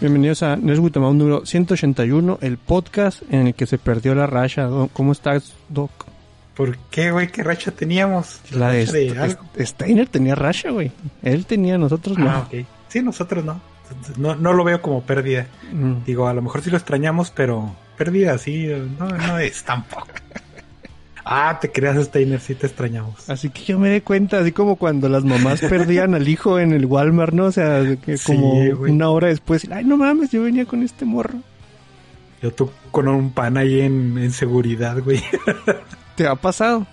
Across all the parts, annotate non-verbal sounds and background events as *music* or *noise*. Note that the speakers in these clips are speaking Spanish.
Bienvenidos a Neswit un número 181, el podcast en el que se perdió la racha. ¿Cómo estás, Doc? ¿Por qué, güey? ¿Qué racha teníamos? La de, St Steiner tenía racha, güey. Él tenía, nosotros no. Ah, ok. Sí, nosotros no. No, no lo veo como pérdida. Mm. Digo, a lo mejor sí lo extrañamos, pero pérdida sí, no, no es tampoco. *laughs* Ah, te creas, Steiner, sí te extrañamos. Así que yo me di cuenta, así como cuando las mamás *laughs* perdían al hijo en el Walmart, ¿no? O sea, que como una hora después, ay, no mames, yo venía con este morro. Yo tú con un pan ahí en, seguridad, güey. *laughs* ¿Te ha pasado?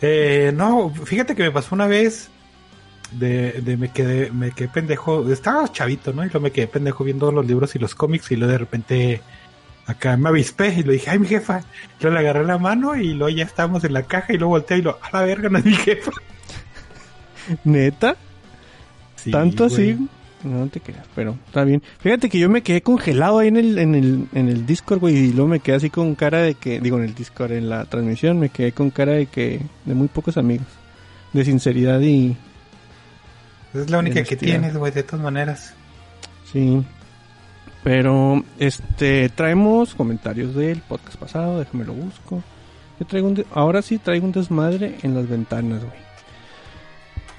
Eh, no, fíjate que me pasó una vez de, de me quedé, me quedé pendejo, estaba chavito, ¿no? Y luego me quedé pendejo viendo los libros y los cómics y luego de repente acá me avispé y le dije, ay, mi jefa. Yo le agarré la mano y luego ya estábamos en la caja y luego volteé y lo, a la verga, no es mi jefa. *laughs* ¿Neta? ¿Tanto así? No te creas, pero está bien. Fíjate que yo me quedé congelado ahí en el, en el, en el Discord, güey, y luego me quedé así con cara de que, digo, en el Discord, en la transmisión, me quedé con cara de que, de muy pocos amigos. De sinceridad y... Es la única que tienes, güey, de todas maneras. Sí. Pero, este, traemos comentarios del podcast pasado, déjame lo busco. Yo traigo un ahora sí traigo un desmadre en las ventanas, güey.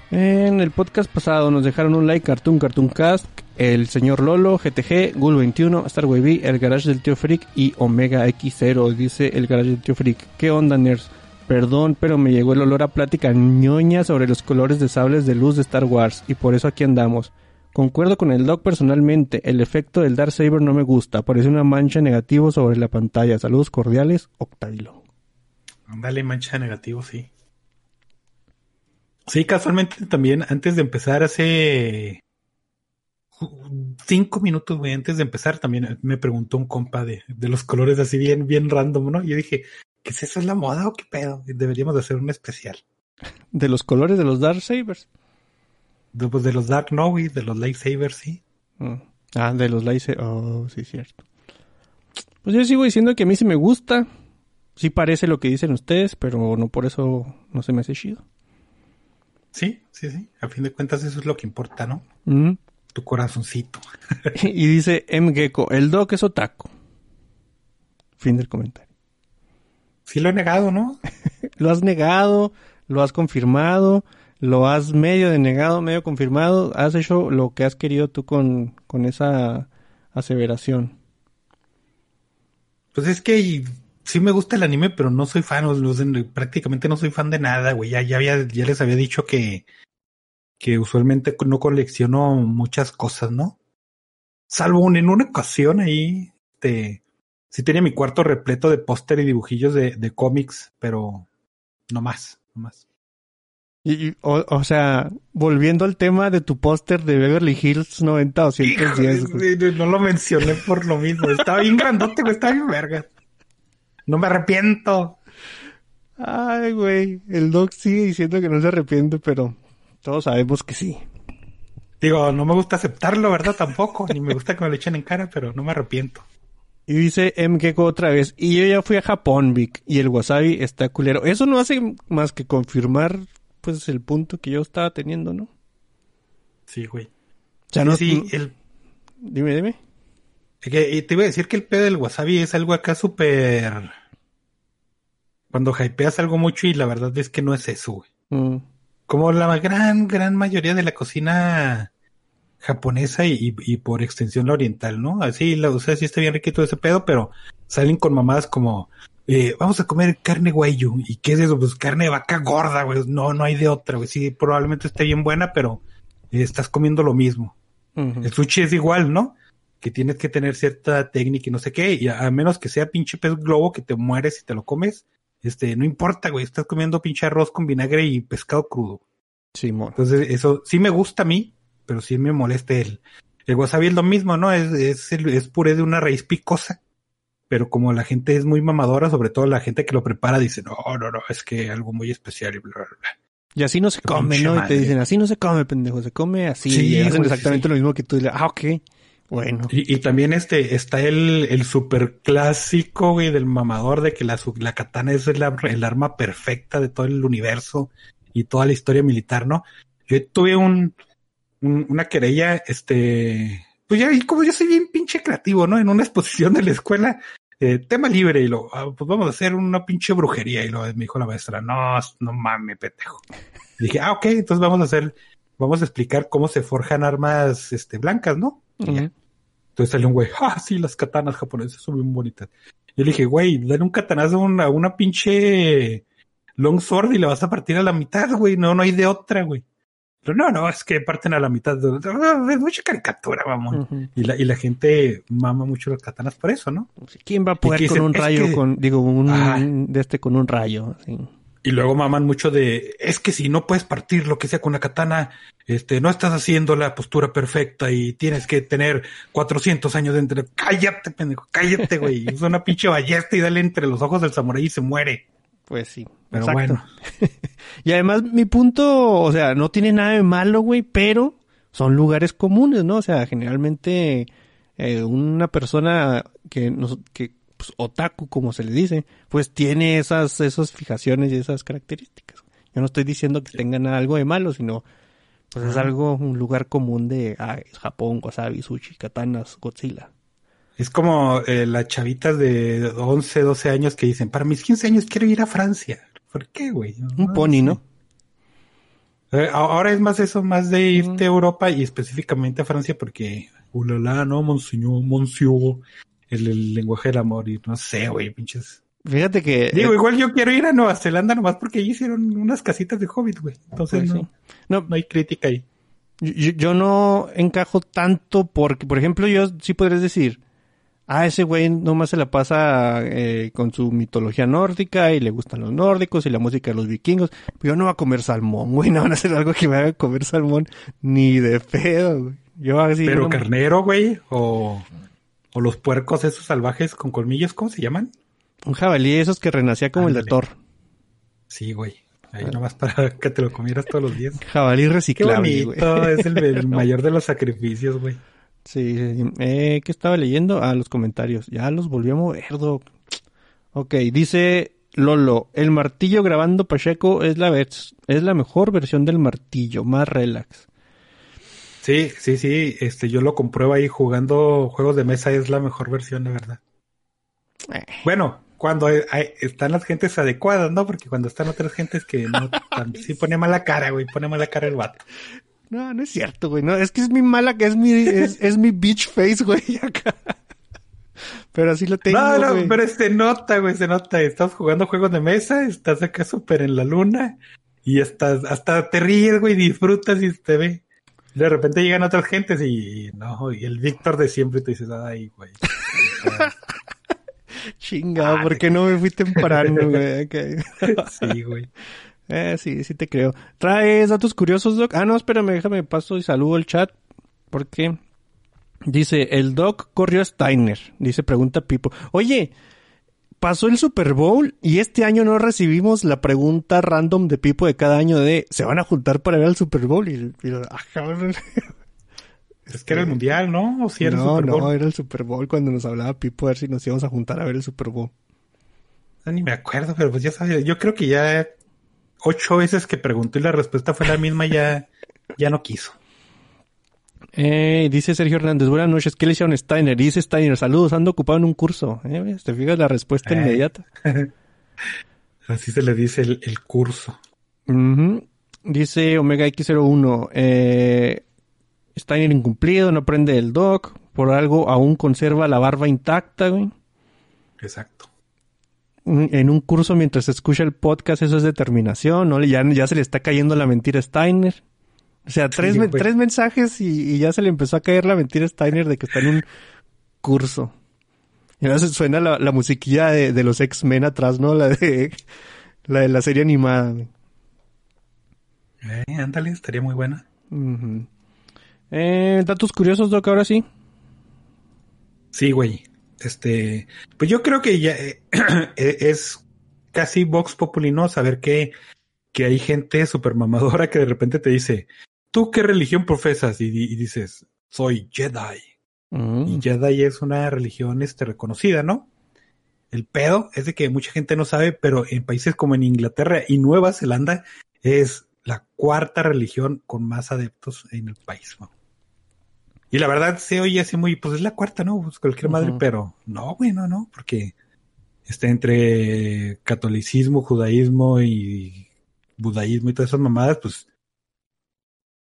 En el podcast pasado nos dejaron un like Cartoon Cartoon Cast, el señor Lolo, GTG, Gul21, Starway el Garage del Tío Freak y Omega X0, dice el Garage del Tío Freak. ¿Qué onda, nerds? Perdón, pero me llegó el olor a plática ñoña sobre los colores de sables de luz de Star Wars y por eso aquí andamos. Concuerdo con el Doc personalmente, el efecto del Dark Saber no me gusta, parece una mancha negativo sobre la pantalla. Saludos cordiales, Octavilo. Dale mancha negativo, sí. Sí, casualmente también antes de empezar hace cinco minutos, güey, antes de empezar también me preguntó un compa de, de los colores así bien, bien random, ¿no? Y yo dije, ¿qué es eso? ¿Es la moda o qué pedo? Deberíamos de hacer un especial. ¿De los colores de los Dark Sabers? De, pues, de los Dark y de los Lightsabers, sí. Mm. Ah, de los Lightsabers. Oh, sí, cierto. Pues yo sigo diciendo que a mí sí me gusta. Sí parece lo que dicen ustedes, pero no por eso no se me hace chido. Sí, sí, sí. A fin de cuentas eso es lo que importa, ¿no? Mm. Tu corazoncito. *laughs* y dice M. Gecko, el Doc es otaku. Fin del comentario. Sí lo he negado, ¿no? *laughs* lo has negado, lo has confirmado lo has medio denegado, medio confirmado, has hecho lo que has querido tú con, con esa aseveración. Pues es que sí me gusta el anime, pero no soy fan, prácticamente no soy fan de nada, güey. Ya, ya, había, ya les había dicho que, que usualmente no colecciono muchas cosas, ¿no? Salvo en una ocasión ahí, este, sí tenía mi cuarto repleto de póster y dibujillos de, de cómics, pero no más, no más. Y, o, sea, volviendo al tema de tu póster de Beverly Hills 90 o 110. no lo mencioné por lo mismo. Estaba bien grandote, güey. Estaba bien verga. No me arrepiento. Ay, güey. El Doc sigue diciendo que no se arrepiente, pero todos sabemos que sí. Digo, no me gusta aceptarlo, ¿verdad? Tampoco. Ni me gusta que me lo echen en cara, pero no me arrepiento. Y dice MKeko otra vez, y yo ya fui a Japón, Vic, y el wasabi está culero. Eso no hace más que confirmar pues es el punto que yo estaba teniendo, ¿no? Sí, güey. O sea, no, sí, el... Dime, dime. Que, te iba a decir que el pedo del wasabi es algo acá súper... Cuando hypeas algo mucho y la verdad es que no es eso, güey. Mm. Como la gran, gran mayoría de la cocina japonesa y, y, por extensión la oriental, ¿no? Así, la, o sea, sí está bien riquito ese pedo, pero salen con mamadas como, eh, vamos a comer carne guayu. ¿Y qué es eso? Pues carne de vaca gorda, güey. No, no hay de otra, güey. Sí, probablemente esté bien buena, pero eh, estás comiendo lo mismo. El sushi es igual, ¿no? Que tienes que tener cierta técnica y no sé qué. Y a, menos que sea pinche pez globo que te mueres y te lo comes, este, no importa, güey. Estás comiendo pinche arroz con vinagre y pescado crudo. Sí, Entonces, eso sí me gusta a mí, pero sí me molesta el, el wasabi es lo mismo, ¿no? Es, es, es puré de una raíz picosa pero como la gente es muy mamadora, sobre todo la gente que lo prepara, dice, no, no, no, es que algo muy especial y bla, bla, bla. Y así no se come, ¿no? Y te dicen, así no se come, pendejo, se come así. Sí, y hacen exactamente lo mismo que tú. Ah, ok. Bueno. Y, también este, está el, el super clásico, güey, del mamador de que la, la katana es el, el, arma perfecta de todo el universo y toda la historia militar, ¿no? Yo tuve un, un una querella, este, pues ya, y como yo soy bien pinche creativo, ¿no? En una *laughs* exposición de la escuela, eh, tema libre, y lo, ah, pues vamos a hacer una pinche brujería, y lo me dijo la maestra, no, no mames, petejo. dije, ah, ok, entonces vamos a hacer, vamos a explicar cómo se forjan armas, este, blancas, ¿no? Entonces salió un güey, ah, sí, las katanas japonesas son bien bonitas. Yo le dije, güey, dale un katanazo a una, una pinche long sword y le vas a partir a la mitad, güey, no, no hay de otra, güey. Pero no, no, es que parten a la mitad. De, es mucha caricatura, vamos. y, la, y la gente mama mucho las katanas por eso, ¿no? ¿Quién va a poder con un rayo, con, digo, un, de este con un rayo? Y luego maman mucho de, es que si no puedes partir lo que sea con la katana, este, no estás haciendo la postura perfecta y tienes que tener 400 años de entre... Cállate, pendejo, cállate, güey. Usa una pinche ballesta y dale entre los ojos del samurái y se muere. Pues sí. Pero bueno. *laughs* y además mi punto, o sea, no tiene nada de malo, güey, pero son lugares comunes, ¿no? O sea, generalmente eh, una persona que, nos, que pues, otaku, como se le dice, pues tiene esas, esas fijaciones y esas características. Yo no estoy diciendo que tengan algo de malo, sino pues es algo, un lugar común de ah, Japón, wasabi, sushi, katanas, Godzilla. Es como eh, las chavitas de 11, 12 años que dicen, para mis 15 años quiero ir a Francia. ¿Por qué, güey? Un pony, ¿no? Eh, ahora es más eso, más de irte a Europa y específicamente a Francia porque, ulala, no, monseñor, monsieur, el, lenguaje del amor y no sé, güey, pinches. Fíjate que... Digo, igual yo quiero ir a Nueva Zelanda nomás porque ahí hicieron unas casitas de Hobbit, güey. Entonces pues no, no, hay crítica ahí. Yo, yo, no encajo tanto porque, por ejemplo, yo sí podrías decir, ah, ese güey nomás se la pasa eh, con su mitología nórdica y le gustan los nórdicos y la música de los vikingos. Pero yo no voy a comer salmón, güey, *laughs* no van a hacer algo que me haga comer salmón ni de pedo, güey. Yo así. Pero carnero, güey, o, o los puercos esos salvajes con colmillos, ¿cómo se llaman? Un jabalí, esos que renacía como el de Thor. Sí, güey. Ahí ah. nomás para que te lo comieras todos los días. Jabalí reciclable, Qué bonito, es el *laughs* mayor de los sacrificios, güey. Sí, eh, ¿qué estaba leyendo? Ah, los comentarios. Ya los volvió a mover, Doc. Ok, dice Lolo, el martillo grabando Pacheco es la, vez, es la mejor versión del martillo, más relax. Sí, sí, sí, este, yo lo compruebo ahí jugando juegos de mesa, es la mejor versión, de verdad. Eh. Bueno, cuando están las gentes adecuadas, ¿no? Porque cuando están otras gentes que no, *laughs* sí pone mala cara, güey, pone mala cara el vato. No, no es cierto, güey. No, es que es mi mala, que es mi, es, es mi bitch face, güey, *laughs* acá. Pero así lo tengo. No, no, pero se nota, güey, se nota. Estás jugando juegos de mesa, estás acá súper en la luna y estás, hasta te ríes, güey, disfrutas y te ve. De repente llegan otras gentes y no, y el Víctor de siempre te dice, ay, güey. *laughs* Chinga, ¿por qué no me fui temprano, güey? *laughs* sí, güey. Eh, sí, sí te creo. ¿Traes datos curiosos, Doc? Ah, no, espérame, déjame paso y saludo el chat. Porque dice, el Doc corrió a Steiner. Dice, pregunta Pipo. Oye, pasó el Super Bowl y este año no recibimos la pregunta random de Pipo de cada año de, ¿se van a juntar para ver el Super Bowl? Y, ah, es que era el mundial, ¿no? ¿O si era no, el Super Bowl? No, era el Super Bowl cuando nos hablaba Pipo a ver si nos íbamos a juntar a ver el Super Bowl. No, ni me acuerdo, pero pues ya sabes, yo creo que ya ocho veces que pregunté y la respuesta fue la misma, ya, ya no quiso. Eh, dice Sergio Hernández, buenas noches, ¿qué le hicieron Steiner? Dice Steiner, saludos, ando ocupado en un curso. Eh, ¿Te fijas la respuesta eh. inmediata? *laughs* Así se le dice el, curso. Dice Omega X01, eh, Steiner incumplido, no prende el doc, por algo aún conserva la barba intacta, güey. Exacto en un curso mientras escucha el podcast, eso es determinación, ¿no? Ya, ya se le está cayendo la mentira a Steiner. O sea, tres, tres mensajes y, ya se le empezó a caer la mentira a Steiner de que está en un curso. Y ahora suena la, musiquilla de, los X-Men atrás, ¿no? La de la, de la serie animada. Eh, ándale, estaría muy buena. eh, datos curiosos, Doc, ahora sí. Sí, güey. Este, pues yo creo que ya eh, *clears throat* e, es casi Vox Populi, ¿no? Saber que, que hay gente super mamadora que de repente te dice, ¿tú qué religión profesas? Y, dices, soy Jedi. Mm. Y Jedi es una religión este, reconocida, ¿no? El pedo es de que mucha gente no sabe, pero en países como en Inglaterra y Nueva Zelanda es la cuarta religión con más adeptos en el país. ¿no? Y la verdad se oye así muy, pues es la cuarta, ¿no? Pues cualquier madre, pero no, güey, no, no, porque está entre catolicismo, judaísmo y budaísmo y todas esas mamadas, pues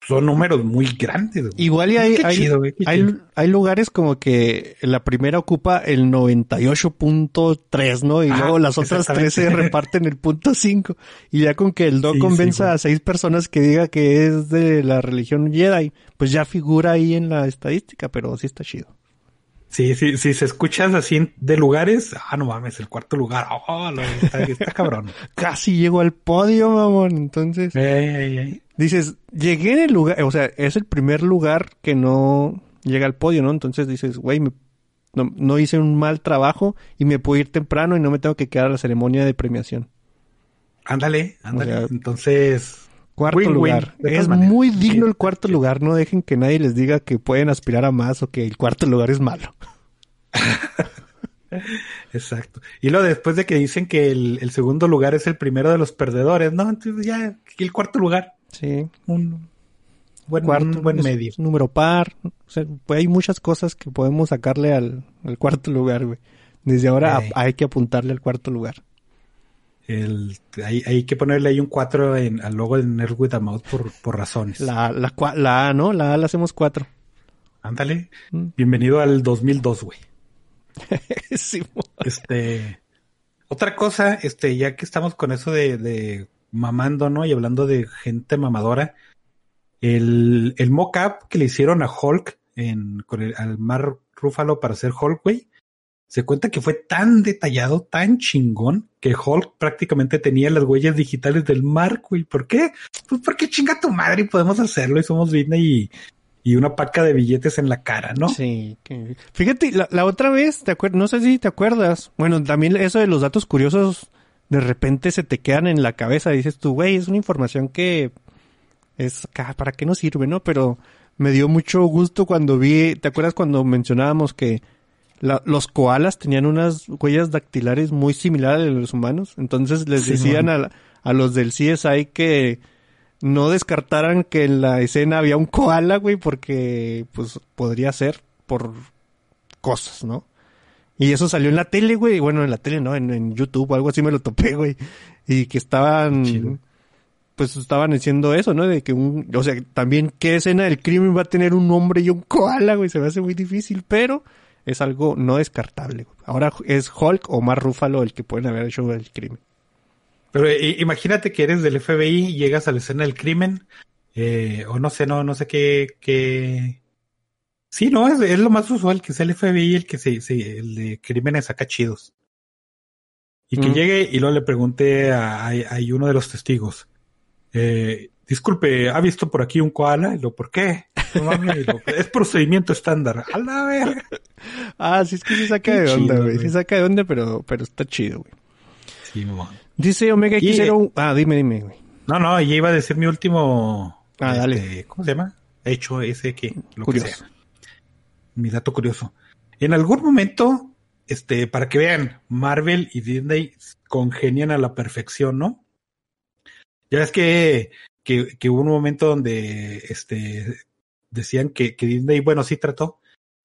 son números muy grandes. Igual y hay, hay, hay, lugares como que la primera ocupa el 98.3, ¿no? Y luego las otras tres se reparten el punto 5. Y ya con que el do convenza a seis personas que diga que es de la religión Jedi, pues ya figura ahí en la estadística, pero sí está chido. Sí, sí, sí, se escuchas así de lugares, ah, no mames, el cuarto lugar, oh, está, cabrón. *laughs* Casi llego al podio, mamón, entonces. Dices, llegué en el lugar, o sea, es el primer lugar que no llega al podio, ¿no? Entonces dices, güey, no, no, hice un mal trabajo y me puedo ir temprano y no me tengo que quedar a la ceremonia de premiación. Ándale, ándale. entonces, Cuarto lugar. es muy digno el cuarto lugar. No dejen que nadie les diga que pueden aspirar a más o que el cuarto lugar es malo. *laughs* Exacto. Y luego después de que dicen que el, segundo lugar es el primero de los perdedores, ¿no? Entonces ya el cuarto lugar. Sí. Un buen, cuarto, buen medio. Número par. O sea, pues hay muchas cosas que podemos sacarle al, cuarto lugar, güey. Desde ahora hay que apuntarle al cuarto lugar. El, hay, que ponerle ahí un 4 en, al logo de Nerd with a Mouth por, por razones. La, la, la A, ¿no? La A la hacemos 4. Ándale. Mm. Bienvenido al 2002, güey. *laughs* sí, este, otra cosa, este, ya que estamos con eso de, de mamando, ¿no? Y hablando de gente mamadora, el, el mock-up que le hicieron a Hulk en, con el, al Mar Rúfalo para hacer Hulk, güey, se cuenta que fue tan detallado, tan chingón, que Hulk prácticamente tenía las huellas digitales del Marco. ¿Y por qué? Pues porque chinga tu madre y podemos hacerlo y somos Disney y, y una paca de billetes en la cara, ¿no? Sí. Fíjate, la, otra vez, te no sé si te acuerdas. Bueno, también eso de los datos curiosos, de repente se te quedan en la cabeza. Dices tú, güey, es una información que es, ¿para qué nos sirve, no? Pero me dio mucho gusto cuando vi, ¿te acuerdas cuando mencionábamos que los koalas tenían unas huellas dactilares muy similares a los humanos. Entonces les decían a, a, los del CSI que no descartaran que en la escena había un koala, güey, porque pues podría ser por cosas, ¿no? Y eso salió en la tele, güey. Bueno, en la tele, ¿no? En, en YouTube o algo así me lo topé, güey. Y que estaban... Pues estaban diciendo eso, ¿no? De que un... O sea, también qué escena del crimen va a tener un hombre y un koala, güey. Se me hace muy difícil, pero es algo no descartable. Ahora es Hulk o más Rúfalo el que pueden haber hecho el crimen. Pero eh, imagínate que eres del FBI y llegas a la escena del crimen, eh, o no sé, no, no sé qué, qué... Sí, no, es, lo más usual que es el FBI el que se, se el de crímenes saca chidos. Y que llegue y luego le pregunte a, a, uno de los testigos, eh, disculpe, ¿ha visto por aquí un koala? Y lo, ¿por qué? Es procedimiento estándar. A la verga. Ah, sí, es que se saca de onda, güey. Se saca de onda, pero, pero está chido, güey. Sí, Dice Omega X0. Ah, dime, dime, güey. No, no, ya iba a decir mi último. Ah, dale. Este, ¿Cómo se llama? Hecho ese que. Lo curioso. que sea. Mi dato curioso. En algún momento, este, para que vean, Marvel y Disney congenian a la perfección, ¿no? Ya ves que, que, que hubo un momento donde este decían que, que Disney, bueno, sí trató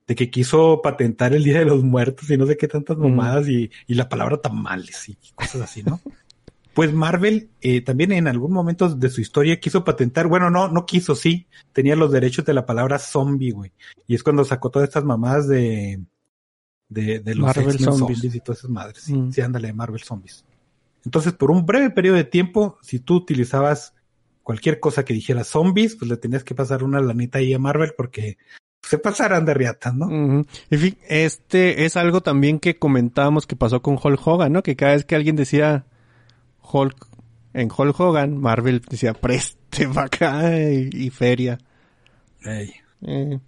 de que quiso patentar el Día de los Muertos y no sé qué tantas mamadas y, y, la palabra tamales y cosas así, ¿no? pues Marvel eh, también en algún momento de su historia quiso patentar, bueno, no, no quiso, sí, tenía los derechos de la palabra zombie, güey. Y es cuando sacó todas estas mamadas de, de, de los Marvel zombies. y todas esas madres. Sí, sí, ándale, Marvel Zombies. Entonces, por un breve periodo de tiempo, si tú utilizabas cualquier cosa que dijera zombies, pues le tenías que pasar una lanita ahí a Marvel porque se pasarán de riata, ¿no? En fin, este es algo también que comentábamos que pasó con Hulk Hogan, ¿no? Que cada vez que alguien decía Hulk en Hulk Hogan, Marvel decía preste vaca y, feria. Eh,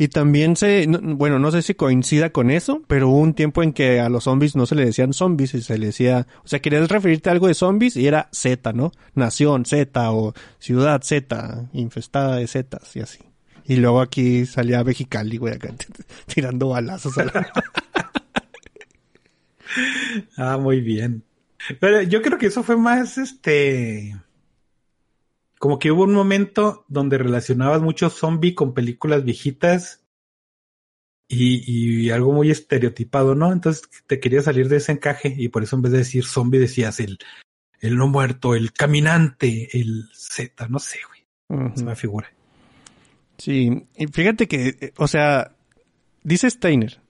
y también se, bueno, no sé si coincida con eso, pero hubo un tiempo en que a los zombies no se le decían zombies y se le decía, o sea, querías referirte a algo de zombies y era Z, ¿no? Nación Z o ciudad Z, infestada de Zetas y así. Y luego aquí salía Mexicali, güey, acá *laughs* tirando balazos a la... *laughs* ah, muy bien. Pero yo creo que eso fue más, este, como que hubo un momento donde relacionabas mucho zombie con películas viejitas y, algo muy estereotipado, ¿no? Entonces te quería salir de ese encaje y por eso en vez de decir zombie decías el, el no muerto, el caminante, el Z, no sé, güey. Es una figura. Sí, y fíjate que, o sea, dice Steiner,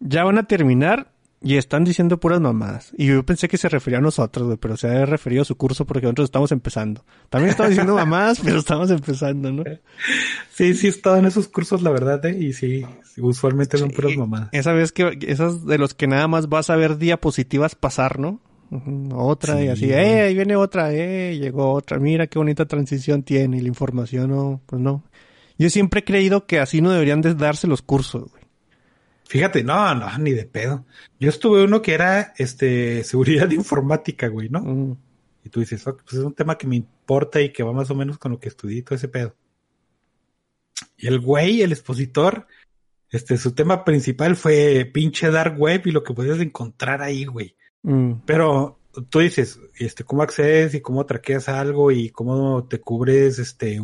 ya van a terminar y están diciendo puras mamadas. Y yo pensé que se refería a nosotros, güey, pero se ha referido a su curso porque nosotros estamos empezando. También estamos diciendo mamadas, pero estamos empezando, ¿no? *laughs* Sí, sí he estado en esos cursos, la verdad, ¿eh? Y sí, usualmente son puras mamadas. Esa vez que, esas de los que nada más vas a ver diapositivas pasar, ¿no? Otra y así, eh, ahí viene otra, eh, llegó otra, mira qué bonita transición tiene y la información, no, pues no. Yo siempre he creído que así no deberían de darse los cursos, güey. Fíjate, no, no, ni de pedo. Yo estuve uno que era este seguridad *laughs* informática, güey, ¿no? Y tú dices, pues es un tema que me importa y que va más o menos con lo que estudié todo ese pedo. Y el güey, el expositor, este, su tema principal fue pinche dark web y lo que podías encontrar ahí, güey. Mm. Pero tú dices, este, cómo accedes y cómo traqueas algo y cómo te cubres, este,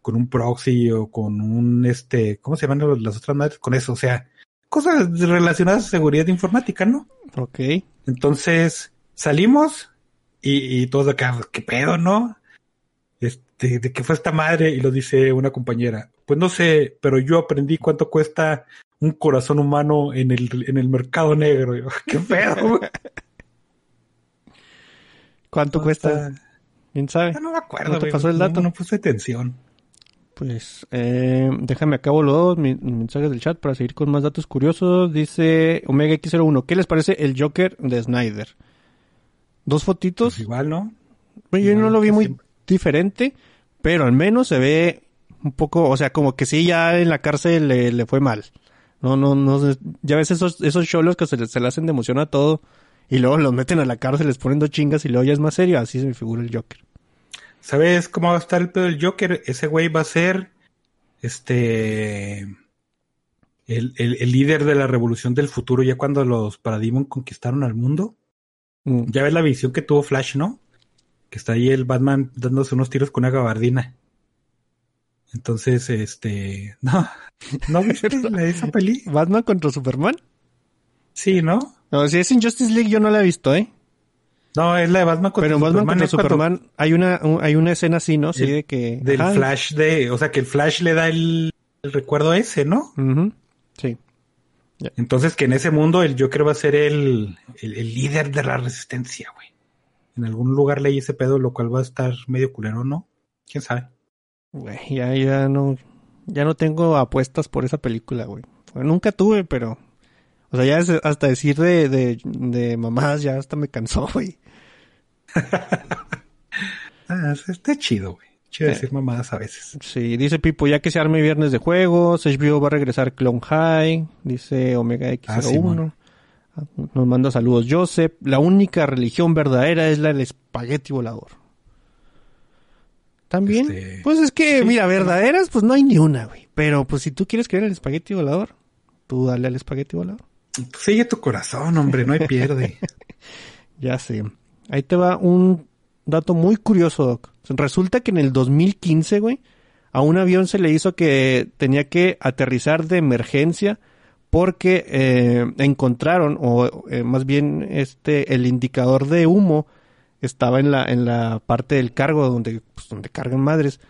con un proxy o con un, este, ¿cómo se llaman las otras madres? Con eso, o sea, cosas relacionadas a seguridad informática, ¿no? Ok. Entonces, salimos y, y todos acá, ¿qué pedo, no? Este, ¿de qué fue esta madre? Y lo dice una compañera. Pues no sé, pero yo aprendí cuánto cuesta un corazón humano en el, en el mercado negro. *laughs* ¿Qué pedo? ¿Cuánto cuesta? ¿Quién sabe? no me acuerdo. ¿No te pasó el dato? No, no puse atención. Pues eh, déjame acabo los mis, mensajes del chat para seguir con más datos curiosos. Dice Omega X01, ¿qué les parece el Joker de Snyder? Dos fotitos. Pues igual, ¿no? yo no lo vi muy diferente, pero al menos se ve un poco, o sea, como que sí, ya en la cárcel le, fue mal. No, no, no, ya ves esos, esos cholos que se, les, se le hacen de emoción a todo y luego los meten a la cárcel, les ponen dos chingas y luego ya es más serio. Así se me figura el Joker. ¿Sabes cómo va a estar el pedo del Joker? Ese güey va a ser este el, el, líder de la revolución del futuro ya cuando los Parademon conquistaron al mundo. Mm. Ya ves la visión que tuvo Flash, ¿no? Que está ahí el Batman dándose unos tiros con una gabardina. Entonces, este, *laughs* no, ¿no viste *laughs* esa peli? ¿Batman contra Superman? Sí, ¿no? No, si es Injustice League yo no la he visto, ¿eh? No, es la de Batman contra Pero en Batman contra Superman hay una hay una escena así, ¿no? Sí, de que del Flash de, o sea, que el Flash le da el, recuerdo ese, ¿no? Sí. Entonces que en ese mundo el Joker va a ser el, el, líder de la resistencia, güey. En algún lugar leí ese pedo, lo cual va a estar medio culero, ¿no? ¿Quién sabe? Güey, ya, ya no, ya no tengo apuestas por esa película, güey. nunca tuve, pero, o sea, ya hasta decir de, de, de mamás ya hasta me cansó, *laughs* güey. *laughs* ah, está chido, güey. Chido decir mamadas a veces. Sí, dice Pipo, ya que se arme viernes de juegos, HBO va a regresar Clone High, dice Omega X01. Ah, Nos manda saludos Joseph. La única religión verdadera es la del espagueti volador. También, este, pues es que, mira, verdaderas, pues no hay ni una, güey. Pero pues si tú quieres creer en el espagueti volador, tú dale al espagueti volador. Sigue tu corazón, hombre, no hay pierde. *laughs* ya sé. Ahí te va un dato muy curioso, Doc. Resulta que en el 2015, güey, a un avión se le hizo que tenía que aterrizar de emergencia porque eh, encontraron, o eh, más bien este, el indicador de humo estaba en la, en la parte del cargo donde, pues, donde cargan madres.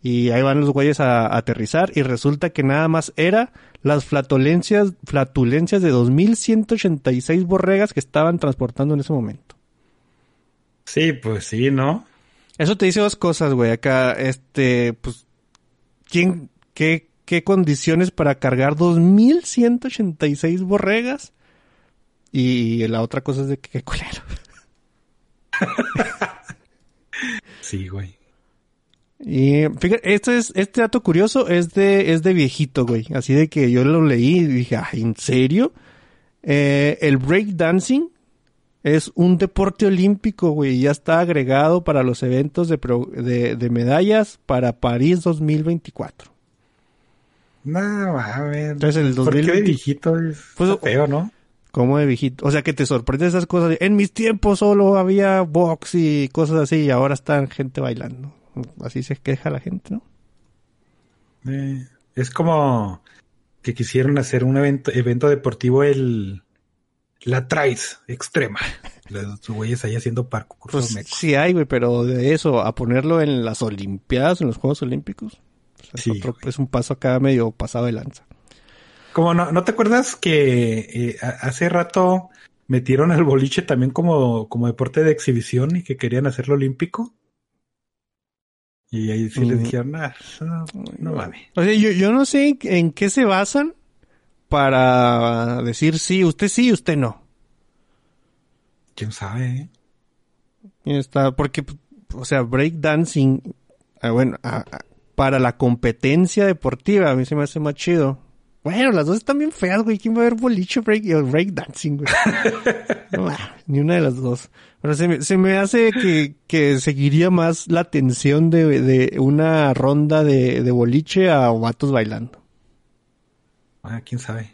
Y ahí van los güeyes a, aterrizar y resulta que nada más era las flatulencias, flatulencias de 2.186 borregas que estaban transportando en ese momento. Sí, pues sí, ¿no? Eso te dice dos cosas, güey. Acá, este, pues, ¿quién, qué, qué condiciones para cargar 2186 borregas? Y la otra cosa es de que qué culero. *laughs* sí, güey. Y fíjate, este es, este dato curioso es de, es de viejito, güey. Así de que yo lo leí y dije, ¿en serio? Eh, el breakdancing es un deporte olímpico, güey. Ya está agregado para los eventos de, de, medallas para París 2024. No, a ver. Entonces, el 2020... ¿Por qué de viejito es pues, feo, no? ¿Cómo de viejito? O sea, que te sorprende esas cosas. En mis tiempos solo había box y cosas así y ahora están gente bailando. Así se queja la gente, ¿no? Eh, es como que quisieron hacer un evento, evento deportivo el la traes extrema. Los güeyes ahí haciendo parkour. Pues sí hay, güey, pero de eso a ponerlo en las Olimpiadas, en los Juegos Olímpicos, pues, es, es un paso acá medio pasado de lanza. Como no, ¿no te acuerdas que eh, hace rato metieron al boliche también como, como deporte de exhibición y que querían hacerlo olímpico? Y ahí sí les dijeron, ah, no, no mames. O sea, yo, yo no sé en qué se basan para decir sí, usted sí, usted no. ¿Quién sabe? Eh? Está, porque, o sea, breakdancing, ah, bueno, para la competencia deportiva, a mí se me hace más chido. Bueno, las dos están bien feas, güey. ¿Quién va a ver boliche break y breakdancing, güey? *laughs* no, ni una de las dos. Pero se me, se me hace que, que seguiría más la tensión de, de una ronda de, de boliche a vatos bailando. Ah, quién sabe.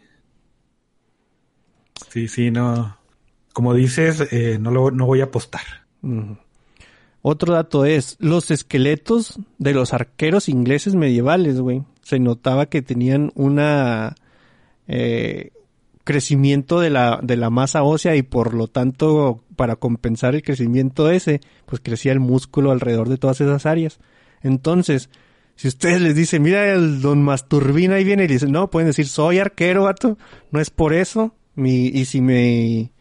Sí, sí, no. Como dices, eh, no, lo, no voy a apostar. Otro dato es, los esqueletos de los arqueros ingleses medievales, güey, se notaba que tenían una eh, crecimiento de la, de la masa ósea y por lo tanto, para compensar el crecimiento ese, pues crecía el músculo alrededor de todas esas áreas. Entonces, si ustedes les dicen, mira el don Masturbina ahí viene y dicen, no, pueden decir, soy arquero, vato, no es por eso. Mi, y si mi,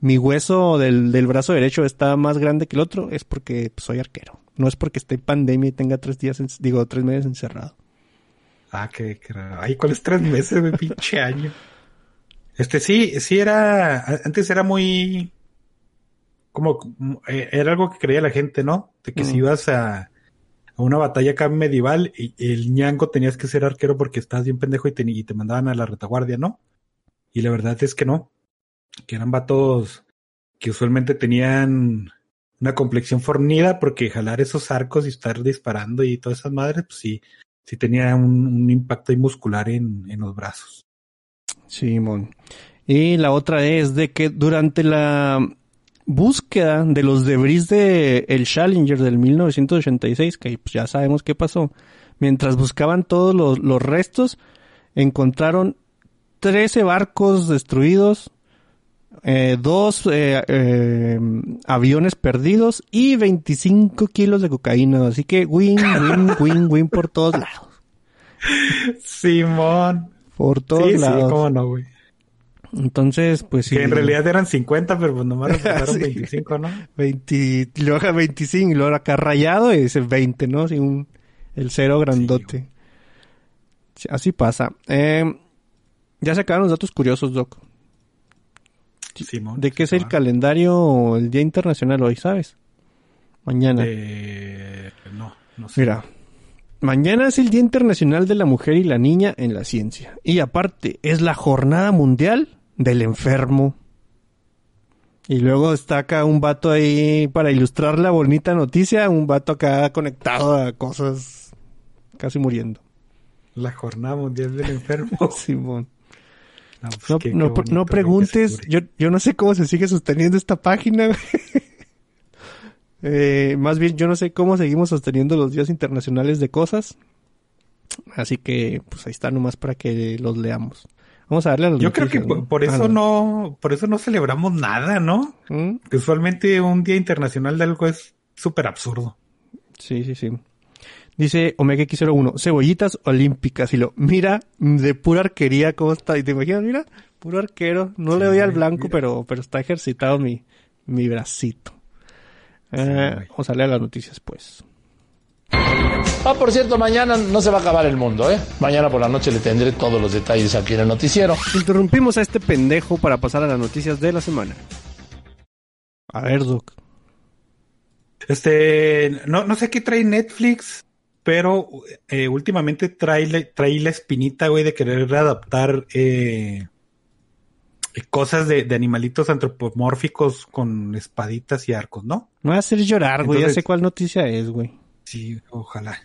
mi hueso del, del brazo derecho está más grande que el otro, es porque soy arquero. No es porque esté en pandemia y tenga tres días, digo, tres meses encerrado. Ah, qué, qué raro. Ay, ¿cuáles tres meses de pinche año? Este sí, sí era, antes era muy, como, eh, era algo que creía la gente, ¿no? De que si mm. ibas a, a una batalla acá medieval y el ñango tenías que ser arquero porque estabas bien pendejo y te, y te mandaban a la retaguardia, ¿no? Y la verdad es que no. Que eran vatos que usualmente tenían una complexión fornida porque jalar esos arcos y estar disparando y todas esas madres, pues sí, sí tenía un, impacto muscular en, en los brazos. Simón. y la otra es de que durante la búsqueda de los debris de el Challenger del 1986, que pues ya sabemos qué pasó, mientras buscaban todos los, los restos, encontraron 13 barcos destruidos, eh, dos eh, eh, aviones perdidos y 25 kilos de cocaína. Así que win, win, *laughs* win, win por todos lados. Simón. Por todos lados. Sí, cómo no, güey. Entonces, pues sí. Que en realidad eran 50, pero pues nomás *laughs* resultaron 25, ¿no? 20, y luego 25 y luego acá rayado y dice 20, ¿no? Así un, el cero grandote. así pasa. Eh, ya se acabaron los datos curiosos, Doc. ¿De qué es el calendario, el Día Internacional hoy, sabes? Mañana. no, no sé. Mira, Mañana es el Día Internacional de la Mujer y la Niña en la Ciencia. Y aparte, es la Jornada Mundial del enfermo. Y luego está acá un vato ahí para ilustrar la bonita noticia, un vato acá conectado a cosas casi muriendo. La jornada mundial del enfermo. *laughs* Simón. No, pues no, preguntes, yo, yo no sé cómo se sigue sosteniendo esta página. eh, más bien, yo no sé cómo seguimos sosteniendo los días internacionales de cosas. Así que, pues ahí está nomás para que los leamos. Vamos a darle a los Yo creo que por, ah, eso no. por eso no celebramos nada, ¿no? ¿Mm? usualmente un día internacional de algo es súper absurdo. Sí, sí, sí. Dice Omega X01, cebollitas olímpicas. Y lo, mira, de pura arquería, ¿cómo está? Y te imaginas, mira, puro arquero. No le doy al blanco, pero, pero está ejercitado mi, mi bracito. Eh, vamos a leer las noticias, pues. Ah, por cierto, mañana no se va a acabar el mundo, ¿eh? Mañana por la noche le tendré todos los detalles aquí en el noticiero. Interrumpimos a este pendejo para pasar a las noticias de la semana. A ver, Doc. Este, no, no sé qué trae Netflix, pero eh, últimamente trae, trae la espinita, güey, de querer readaptar eh, cosas de, animalitos antropomórficos con espaditas y arcos, ¿no? Me va a hacer llorar, güey. Ya sé cuál noticia es, güey. Sí, ojalá.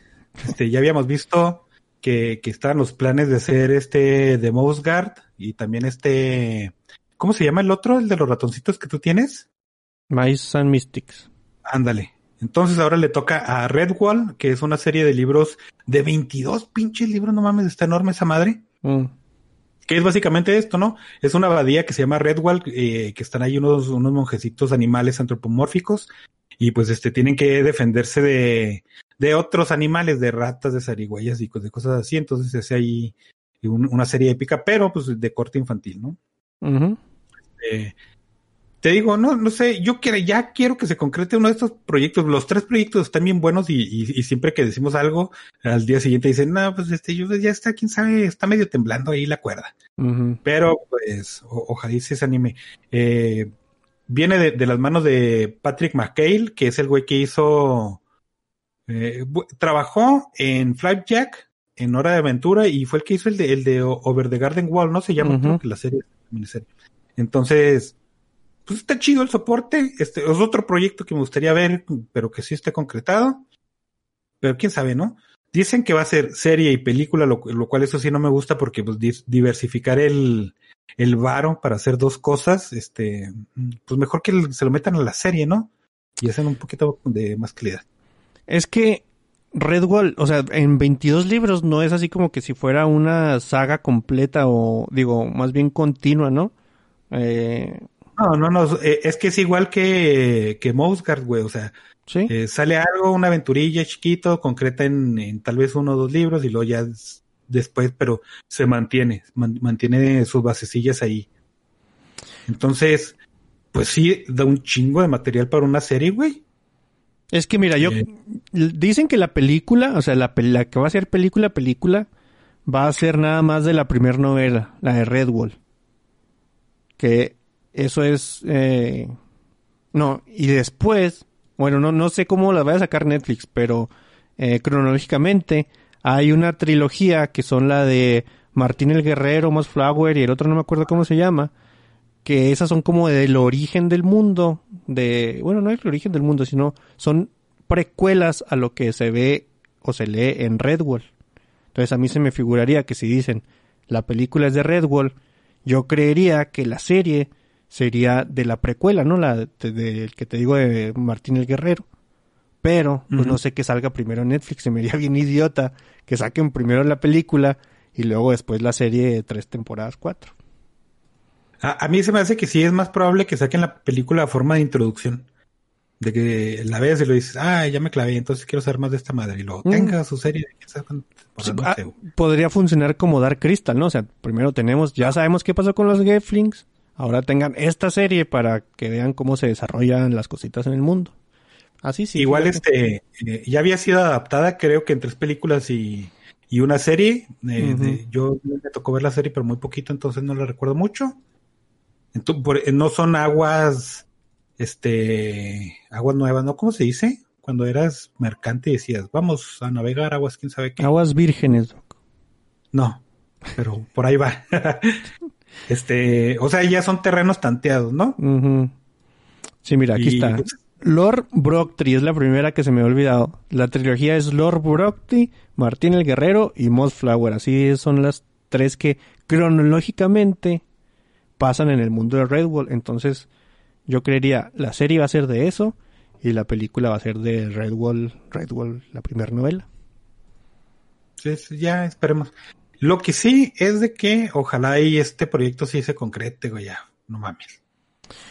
Este, ya habíamos visto que, que estaban los planes de hacer este de Mouse Guard y también este. ¿Cómo se llama el otro? El de los ratoncitos que tú tienes. Mice and Mystics. Ándale. Entonces ahora le toca a Redwall, que es una serie de libros de 22 pinches libros, no mames, está enorme esa madre. Mm. Que es básicamente esto, ¿no? Es una abadía que se llama Redwall, eh, que están ahí unos, unos monjecitos animales antropomórficos y pues este tienen que defenderse de, de otros animales, de ratas, de zarigüeyas y de cosas así. Entonces es ahí una serie épica, pero pues de corte infantil, ¿no? este, te digo, no, no sé, yo quiero, ya quiero que se concrete uno de estos proyectos. Los tres proyectos están bien buenos y, y, siempre que decimos algo, al día siguiente dicen, no, pues este, yo ya está, quién sabe, está medio temblando ahí la cuerda. Pero, pues, ojalá se anime. Eh, viene de, de, las manos de Patrick McHale, que es el güey que hizo, eh, trabajó en Flapjack, en Hora de Aventura, y fue el que hizo el de, el de Over the Garden Wall, ¿no? Se llama, que la serie, Entonces, pues está chido el soporte. Este es otro proyecto que me gustaría ver, pero que sí esté concretado. Pero quién sabe, ¿no? Dicen que va a ser serie y película, lo, cual eso sí no me gusta porque pues diversificar el, el varo para hacer dos cosas, este, pues mejor que se lo metan a la serie, ¿no? Y hacen un poquito de más calidad. Es que Redwall, o sea, en 22 libros no es así como que si fuera una saga completa o, digo, más bien continua, ¿no? Eh, no, no, no, es que es igual que, que güey, o sea, eh, sale algo, una aventurilla chiquito, concreta en, tal vez uno o dos libros y luego ya después, pero se mantiene, mantiene sus basecillas ahí. Entonces, pues sí, da un chingo de material para una serie, güey. Es que mira, yo, eh. dicen que la película, o sea, la, la que va a ser película, película, va a ser nada más de la primera novela, la de Redwall. Que eso es... Eh, no, y después, bueno, no, no sé cómo la va a sacar Netflix, pero eh, cronológicamente hay una trilogía que son la de Martín el Guerrero, Moss Flower y el otro no me acuerdo cómo se llama, que esas son como del origen del mundo, de, bueno, no es el origen del mundo, sino son precuelas a lo que se ve o se lee en Redwall. Entonces a mí se me figuraría que si dicen la película es de Redwall, yo creería que la serie sería de la precuela, ¿no? La de, que te digo de Martín el Guerrero. Pero, pues no sé que salga primero en Netflix, se me haría bien idiota que saquen primero la película y luego después la serie de tres temporadas, cuatro. A, mí se me hace que sí es más probable que saquen la película a forma de introducción. De que la veas y lo dices, ah, ya me clavé, entonces quiero saber más de esta madre. Y luego mm. tenga su serie. Ah, podría funcionar como Dark Crystal, ¿no? O sea, primero tenemos, ya sabemos qué pasó con los Geflings, ahora tengan esta serie para que vean cómo se desarrollan las cositas en el mundo. Así sí. Igual este, eh, ya había sido adaptada creo que en tres películas y, y una serie. Eh, yo me tocó ver la serie pero muy poquito, entonces no la recuerdo mucho. Entonces, eh, no son aguas, este, aguas nuevas, ¿no? ¿Cómo se dice? Cuando eras mercante y decías, vamos a navegar aguas, quién sabe qué. Aguas vírgenes, No, pero por ahí va. *laughs* Este, o sea, ya son terrenos tanteados, ¿no? Sí, mira, aquí está. Pues, Lord Brocktry es la primera que se me ha olvidado. La trilogía es Lord Brocktry, Martín el Guerrero y Mossflower. Así son las tres que cronológicamente pasan en el mundo de Redwall. Entonces, yo creería la serie va a ser de eso y la película va a ser de Redwall, Redwall, la primera novela. Sí, ya esperemos. Lo que sí es de que ojalá y este proyecto sí se concrete, güey, ya, no mames.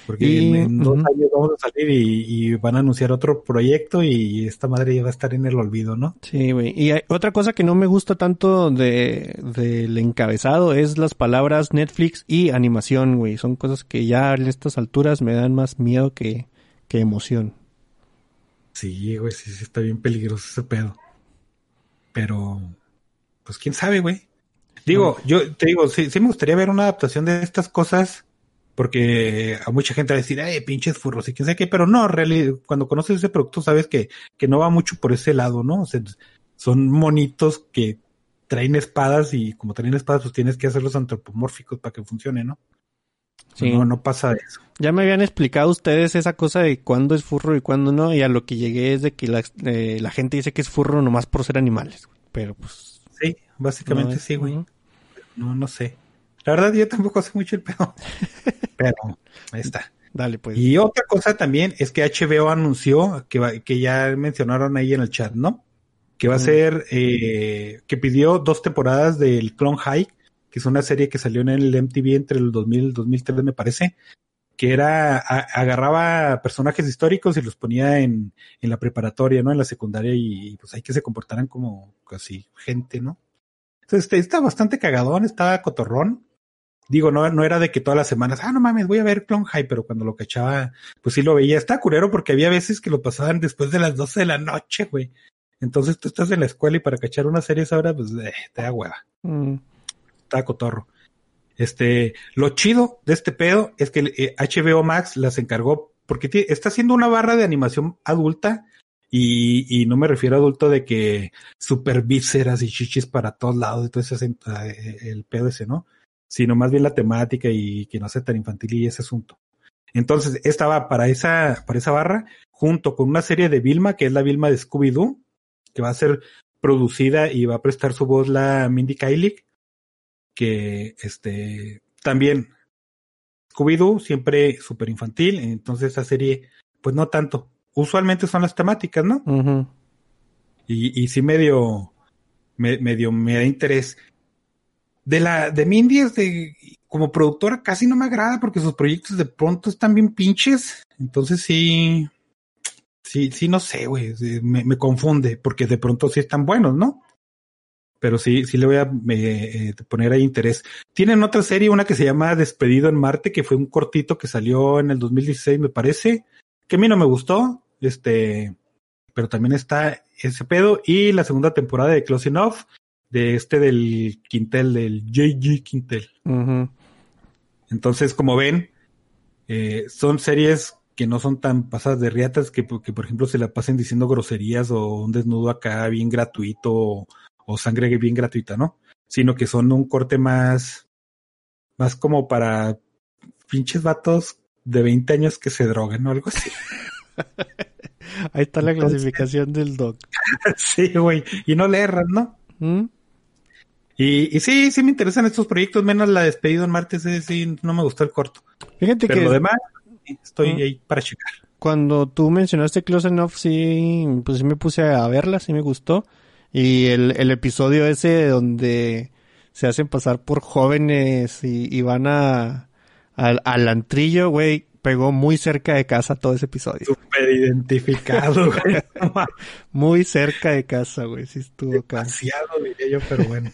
Porque en, dos años vamos a salir y, van a anunciar otro proyecto y esta madre ya va a estar en el olvido, ¿no? Sí, güey. Y otra cosa que no me gusta tanto de del encabezado es las palabras Netflix y animación, güey. Son cosas que ya en estas alturas me dan más miedo que, que emoción. Sí, güey, sí, sí, está bien peligroso ese pedo. Pero, pues quién sabe, güey. Digo, yo te digo, sí, sí me gustaría ver una adaptación de estas cosas, porque a mucha gente va a decir, ay, pinches furros y quién sabe qué, pero no, realmente, cuando conoces ese producto sabes que, que no va mucho por ese lado, ¿no? O sea, son monitos que traen espadas y como traen espadas, pues tienes que hacerlos antropomórficos para que funcione, ¿no? Sí. No, no pasa eso. Ya me habían explicado ustedes esa cosa de cuándo es furro y cuándo no, y a lo que llegué es de que la, eh, la gente dice que es furro nomás por ser animales, pero pues... Básicamente sí, güey. No, no sé. La verdad, yo tampoco sé mucho el pedo. *laughs* Pero ahí está. Dale, pues. Y otra cosa también es que HBO anunció que, que ya mencionaron ahí en el chat, ¿no? Que va a ser, eh, que pidió dos temporadas del Clone High que es una serie que salió en el MTV entre el 2000 y el 2003, me parece, que era, agarraba personajes históricos y los ponía en, en la preparatoria, ¿no? En la secundaria y, pues hay que se comportaran como casi gente, ¿no? Entonces, este, está bastante cagadón, estaba cotorrón. Digo, no, no era de que todas las semanas, ah, no mames, voy a ver Clone High, pero cuando lo cachaba, pues sí lo veía. Está curero porque había veces que lo pasaban después de las 12 de la noche, güey. Entonces tú estás en la escuela y para cachar una serie esa hora, pues eh, te da hueva. Mm. Está cotorro. Este, lo chido de este pedo es que HBO eh, Max las encargó porque está haciendo una barra de animación adulta y, y no me refiero a adulto de que super vísceras y chichis para todos lados y todo ese eh, el pedo ese, ¿no? Sino más bien la temática y que no sea tan infantil y ese asunto. Entonces, esta va para esa, para esa barra, junto con una serie de Vilma, que es la Vilma de Scooby-Doo, que va a ser producida y va a prestar su voz la Mindy Kaling, que este también Scooby-Doo siempre súper infantil, entonces esa serie, pues no tanto. Usualmente son las temáticas, ¿no? y, y sí medio, me, medio me da interés. De la, de Mindy es de, como productora casi no me agrada porque sus proyectos de pronto están bien pinches. Entonces sí, sí, sí, no sé, güey, me, me, confunde, porque de pronto sí están buenos, ¿no? Pero sí, sí le voy a eh, poner ahí interés. Tienen otra serie, una que se llama Despedido en Marte, que fue un cortito que salió en el 2016, me parece, que a mí no me gustó, este, pero también está ese pedo, y la segunda temporada de Close Enough, de este del Quintel, del JG Quintel. Entonces, como ven, eh, son series que no son tan pasadas de riatas que, que, por ejemplo se la pasen diciendo groserías o un desnudo acá bien gratuito o, sangre bien gratuita, ¿no? Sino que son un corte más, más como para pinches vatos de 20 años que se drogan o algo así. *laughs* *laughs* Ahí está la clasificación del doc. *laughs* sí, güey. Y no le erras, ¿no? ¿Mm? Y, y, sí, sí me interesan estos proyectos, menos la despedida en martes, sí, sí, no me gustó el corto. Fíjate Pero que lo demás, estoy ahí para checar. Cuando tú mencionaste Close Enough, sí, pues sí me puse a verla, sí me gustó. Y el, el episodio ese donde se hacen pasar por jóvenes y, van a, al, antrillo, güey, pegó muy cerca de casa todo ese episodio. Súper identificado, *laughs* güey. muy cerca de casa, güey, sí estuvo Demasiado, diría yo, pero bueno.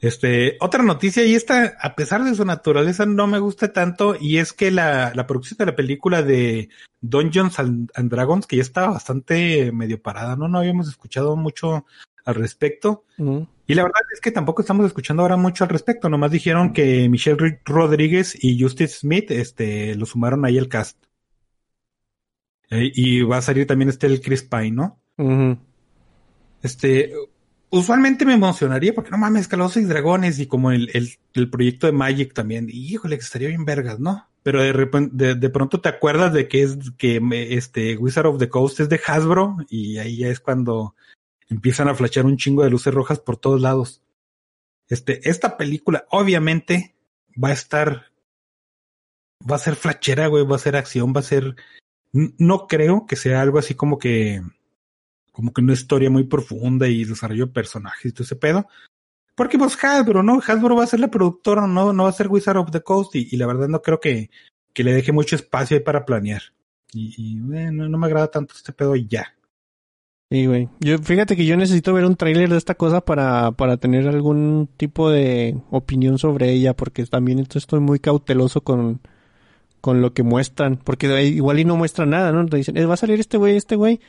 Este, otra noticia, y esta, a pesar de su naturaleza, no me gusta tanto, y es que la, la producción de la película de Dungeons and, Dragons, que ya estaba bastante medio parada, ¿no? No habíamos escuchado mucho al respecto. Y la verdad es que tampoco estamos escuchando ahora mucho al respecto. Nomás dijeron que Michelle Rodríguez y Justice Smith, este, lo sumaron ahí al cast. Eh, y va a salir también este el Chris Pine, ¿no? Este, usualmente me emocionaría porque no mames, Calabozos y Dragones y como el, el, el, proyecto de Magic también. Y híjole, que estaría bien vergas, ¿no? Pero de repente, de, pronto te acuerdas de que es que este Wizard of the Coast es de Hasbro y ahí ya es cuando empiezan a flashear un chingo de luces rojas por todos lados. Este, esta película obviamente va a estar, va a ser flachera, güey, va a ser acción, va a ser, no creo que sea algo así como que como que una historia muy profunda y desarrollo de personajes y todo ese pedo. Porque pues Hasbro, ¿no? Hasbro va a ser la productora, no, no va a ser Wizard of the Coast y, la verdad no creo que, que, le deje mucho espacio ahí para planear. Y, y eh, no, me agrada tanto este pedo y ya. Sí, güey. Yo, fíjate que yo necesito ver un tráiler de esta cosa para, para tener algún tipo de opinión sobre ella, porque también estoy muy cauteloso con, con lo que muestran, porque igual y no muestran nada, ¿no? Te dicen, eh, va a salir este güey, este güey,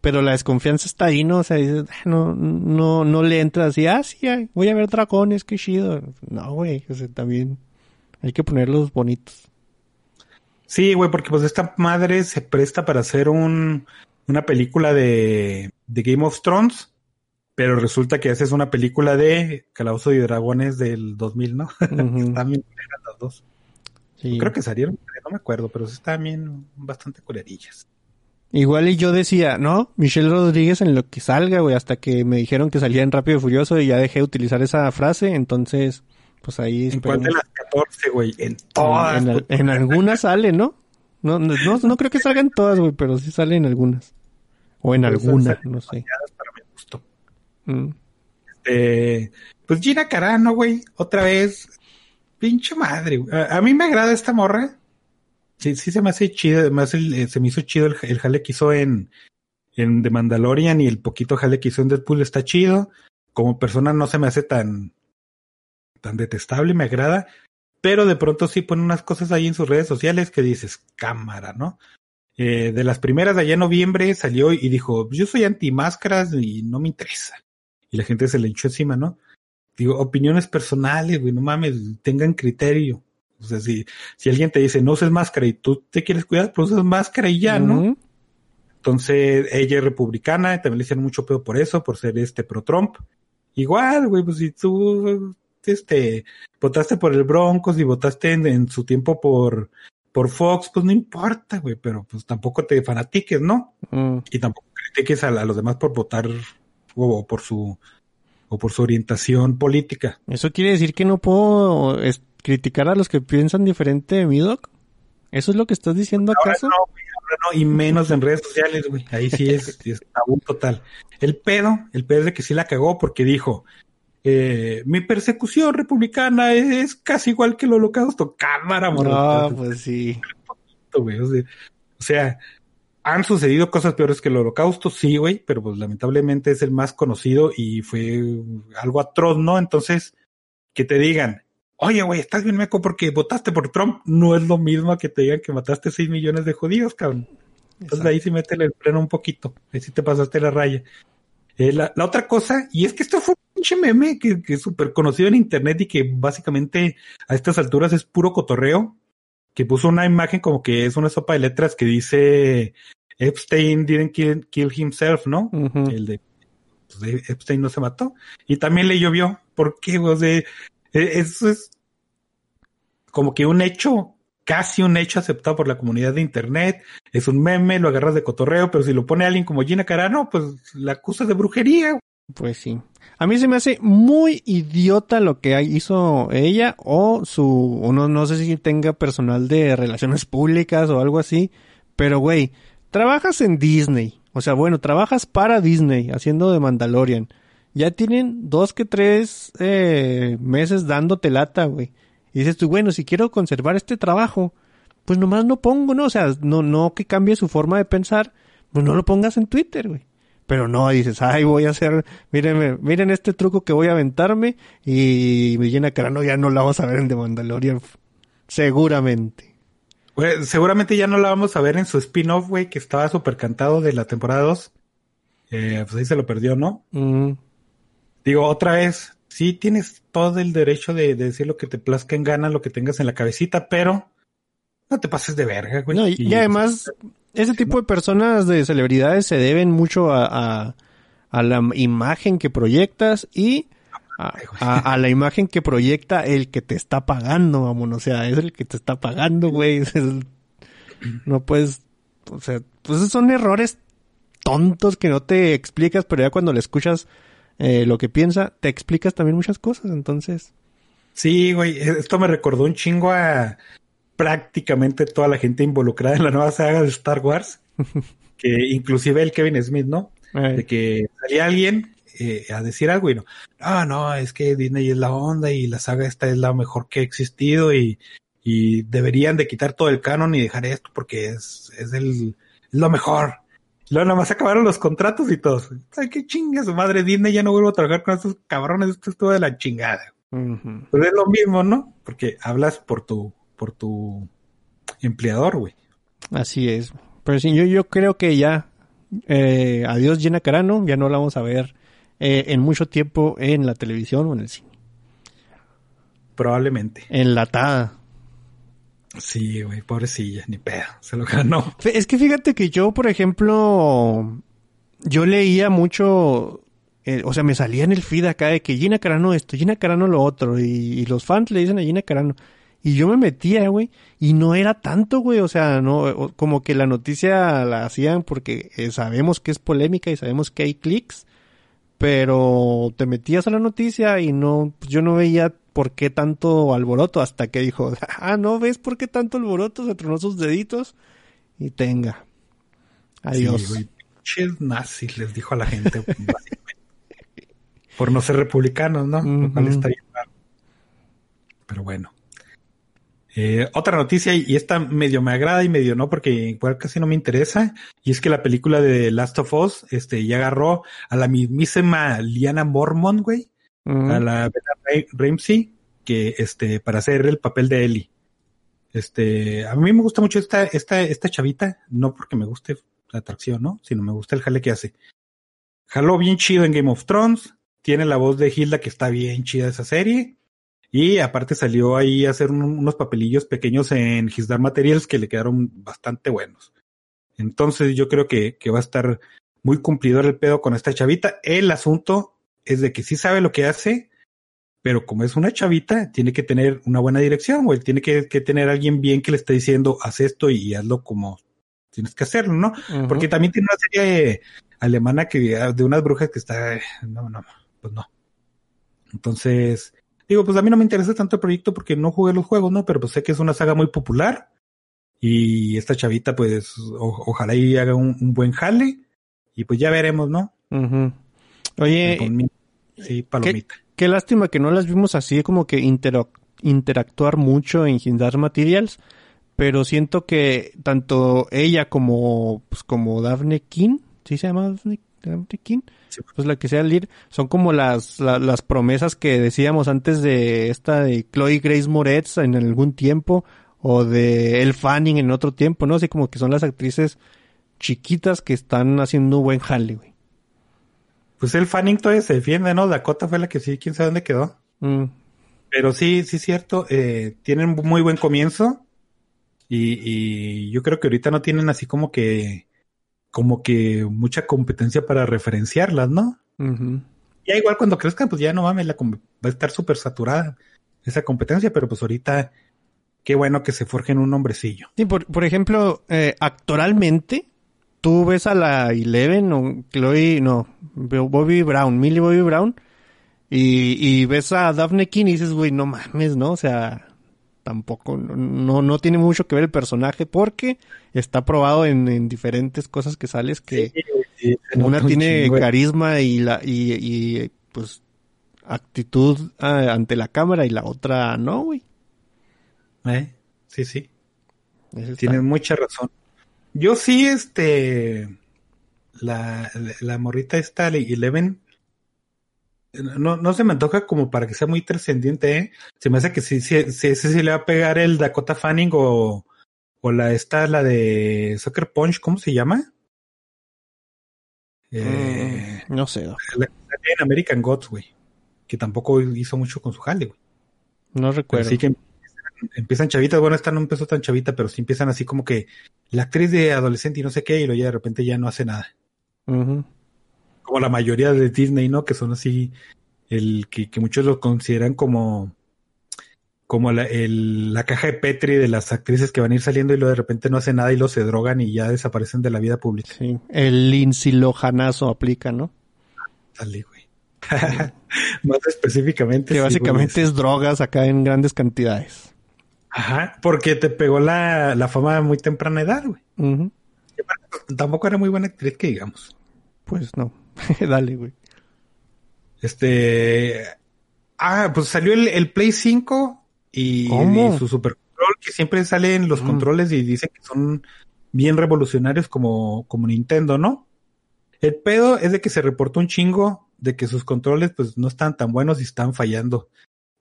pero la desconfianza está ahí, ¿no? O sea, dices, ah, no, no, no le entras así, ah, sí, voy a ver dragones, qué chido. No, güey, o sea, también hay que ponerlos bonitos. Sí, güey, porque pues esta madre se presta para hacer un, una película de, de Game of Thrones, pero resulta que haces una película de Calabozos y Dragones del 2000, ¿no? *laughs* También eran las dos. Sí. Creo que salieron, no me acuerdo, pero están bien bastante culerillas. Igual y yo decía, no, Michelle Rodríguez en lo que salga, güey, hasta que me dijeron que salía en Rápido y Furioso y ya dejé de utilizar esa frase, entonces, pues ahí... ¿En cuál de las 14, güey? En todas. En, algunas sale, ¿no? No, no, no, creo que salgan todas, güey, pero sí salen algunas. O en alguna, no sé. Para mi gusto. Mm. Este, pues Gina Carano, güey, otra vez, pinche madre. A, mí me agrada esta morra. Sí, sí se me hace chido, además eh, se me hizo chido el, el jale que hizo en, en The Mandalorian y el poquito jale que hizo en Deadpool está chido. Como persona no se me hace tan, tan detestable, me agrada. Pero de pronto sí pone unas cosas ahí en sus redes sociales que dices, cámara, ¿no? Eh, de las primeras de allá en noviembre salió y dijo, yo soy anti máscaras y no me interesa. Y la gente se le echó encima, ¿no? Digo, opiniones personales, güey, no mames, tengan criterio. O sea, si, si alguien te dice no uses máscara y tú te quieres cuidar, pues usas máscara y ya, ¿no? Entonces, ella es republicana, y también le hicieron mucho pedo por eso, por ser este pro Trump. Igual, güey, pues si tú este votaste por el Broncos y votaste en, su tiempo por por Fox, pues no importa, güey, pero pues tampoco te fanatiques, ¿no? Mm. Y tampoco critiques a, los demás por votar o, por su o por su orientación política. ¿Eso quiere decir que no puedo criticar a los que piensan diferente de mí, Doc? ¿Eso es lo que estás diciendo acaso? no, y menos en redes sociales, güey. Ahí sí es, *laughs* es tabú total. El pedo, el pedo es de que sí la cagó porque dijo, eh, mi persecución republicana es casi igual que el holocausto. Cámara, amor. No, pues sí. O sea, han sucedido cosas peores que el holocausto, sí, güey, pero pues lamentablemente es el más conocido y fue algo atroz, ¿no? Entonces, que te digan, oye, güey, estás bien meco porque votaste por Trump, no es lo mismo que te digan que mataste 6 millones de judíos, cabrón. Entonces ahí sí métele el freno un poquito, ahí sí te pasaste la raya. Eh, la, otra cosa, y es que esto fue un pinche meme que, que es súper conocido en internet y que básicamente a estas alturas es puro cotorreo, que puso una imagen como que es una sopa de letras que dice Epstein didn't kill, himself, ¿no? El de pues, Epstein no se mató. Y también le llovió. ¿Por qué? O sea, e, eso es como que un hecho, casi un hecho aceptado por la comunidad de internet. Es un meme, lo agarras de cotorreo, pero si lo pone alguien como Gina Carano, pues la acusa de brujería. Pues sí. A mí se me hace muy idiota lo que hizo ella o su, o no, no sé si tenga personal de relaciones públicas o algo así, pero güey, trabajas en Disney, o sea, bueno, trabajas para Disney haciendo de Mandalorian ya tienen dos que tres eh, meses dándote lata, güey. Y dices tú, bueno, si quiero conservar este trabajo, pues nomás no pongo, ¿no? O sea, no, no que cambie su forma de pensar, pues no lo pongas en Twitter, güey. Pero no, dices, ay, voy a hacer, miren, miren este truco que voy a aventarme y me llena cara, no, ya no la vamos a ver en The Mandalorian. Seguramente. Seguramente ya no la vamos a ver en su spin-off, güey, que estaba súper cantado de la temporada 2. Eh, pues ahí se lo perdió, ¿no? Mm. Digo, otra vez, sí tienes todo el derecho de, decir lo que te plazca en gana, lo que tengas en la cabecita, pero no te pases de verga, güey. y, además, ese tipo de personas de celebridades se deben mucho a, a, la imagen que proyectas y a, la imagen que proyecta el que te está pagando, vamos, o sea, es el que te está pagando, güey. *laughs* no puedes, o sea, pues son errores tontos que no te explicas, pero ya cuando le escuchas eh, lo que piensa, te explicas también muchas cosas, entonces. Sí, güey, esto me recordó un chingo a prácticamente toda la gente involucrada en la nueva saga de Star Wars, *laughs* que inclusive el Kevin Smith, ¿no? De que salía alguien eh, a decir algo y no, no, no, es que Disney es la onda y la saga esta es la mejor que ha existido y, y deberían de quitar todo el canon y dejar esto porque es, es, el, es lo mejor. Luego nada más acabaron los contratos y todo. Ay, qué chinga su madre Disney, ya no vuelvo a trabajar con esos cabrones, esto es todo de la chingada. Pero es lo mismo, ¿no? Porque hablas por tu, por tu empleador, güey. Así es. Pero sí, yo, yo creo que ya, eh, adiós Gina Carano, ya no la vamos a ver eh, en mucho tiempo en la televisión o en el cine. Probablemente. Enlatada. Sí, güey, pobrecilla, ni pedo, se lo ganó. Es que fíjate que yo, por ejemplo, yo leía mucho, eh, o sea, me salía en el feed acá de que Gina Carano esto, Gina Carano lo otro, y, los fans le dicen a Gina Carano. Y yo me metía, güey, y no era tanto, güey, o sea, no, como que la noticia la hacían porque eh, sabemos que es polémica y sabemos que hay clics, pero te metías a la noticia y no, pues yo no veía por qué tanto alboroto hasta que dijo, *laughs* ah, no ves por qué tanto alboroto, se tronó sus deditos y tenga. Adiós. Sí, nazis les dijo a la gente. *laughs* por no ser republicanos, ¿no? Lo cual estaría Pero bueno. Eh, otra noticia, y esta medio me agrada y medio no, porque igual casi no me interesa, y es que la película de Last of Us, este, ya agarró a la mismísima Liana Mormon, güey, a la Ramsey, que, este, para hacer el papel de Ellie. Este, a mí me gusta mucho esta, esta, esta chavita, no porque me guste la atracción, ¿no? Sino me gusta el jale que hace. Jaló bien chido en Game of Thrones, tiene la voz de Hilda que está bien chida esa serie, y aparte salió ahí a hacer unos papelillos pequeños en His Dark Materials que le quedaron bastante buenos. Entonces yo creo que, que va a estar muy cumplidor el pedo con esta chavita. El asunto es de que sí sabe lo que hace, pero como es una chavita, tiene que tener una buena dirección, güey. Tiene que, que tener alguien bien que le esté diciendo, haz esto y hazlo como tienes que hacerlo, ¿no? Porque también tiene una serie alemana que de unas brujas que está, no, no, pues no. Entonces, Digo, pues a mí no me interesa tanto el proyecto porque no jugué los juegos, ¿no? Pero pues sé que es una saga muy popular. Y esta chavita, pues, ojalá y haga un, buen jale. Y pues ya veremos, ¿no? Oye, sí, palomita. Qué, lástima que no las vimos así como que interactuar mucho en Hindar Materials. Pero siento que tanto ella como, pues, como Daphne King, ¿sí se llama Daphne, Daphne King? pues la que sea el son como las, las promesas que decíamos antes de esta de Chloe Grace Moretz en algún tiempo, o de El Fanning en otro tiempo, ¿no? Así como que son las actrices chiquitas que están haciendo un buen jale. Pues el Fanning todavía se defiende, ¿no? Dakota fue la que sí, quién sabe dónde quedó. Mm. Pero sí, sí es cierto, eh, tienen muy buen comienzo. Y, y yo creo que ahorita no tienen así como que como que mucha competencia para referenciarlas, ¿no? Ya igual cuando crezcan, pues ya no mames, la va a estar súper saturada esa competencia, pero pues ahorita qué bueno que se forjen un hombrecillo. Sí, por, por ejemplo, eh, actualmente tú ves a la Eleven o Chloe, no, Bobby Brown, Millie Bobby Brown, y, y ves a Daphne King y dices, güey, no mames, ¿no? O sea, tampoco, no, no tiene mucho que ver el personaje porque está probado en, diferentes cosas que sales que una tiene carisma y la, y, pues actitud ah, ante la cámara y la otra no, güey. Eh, sí, sí. Tienes mucha razón. Yo sí, este, la, la morrita esta, Eleven, no, no se me antoja como para que sea muy trascendiente, ¿eh? Se me hace que sí, sí, sí, sí, le va a pegar el Dakota Fanning o, o la esta, la de Soccer Punch, ¿cómo se llama? Eh, mm, no sé. La, en American Gods, güey. Que tampoco hizo mucho con su jale, güey. No recuerdo. Así que empiezan, chavitas, bueno, esta no empezó tan chavita, pero sí empiezan así como que la actriz de adolescente y no sé qué, y luego ya de repente ya no hace nada como la mayoría de Disney, ¿no? Que son así, el que, que muchos lo consideran como, como la, el, la caja de Petri de las actrices que van a ir saliendo y luego de repente no hacen nada y lo se drogan y ya desaparecen de la vida pública. Sí, el Lindsay aplica, ¿no? Dale, güey. *laughs* Más específicamente. Que básicamente es drogas acá en grandes cantidades. Ajá, porque te pegó la, la fama a muy temprana edad, güey. Tampoco era muy buena actriz que digamos. Pues no. *laughs* Dale, güey. Este. Ah, pues salió el, Play 5 y, su Super Control, que siempre sale en los mm. controles y dice que son bien revolucionarios como, como Nintendo, ¿no? El pedo es de que se reportó un chingo de que sus controles pues no están tan buenos y están fallando.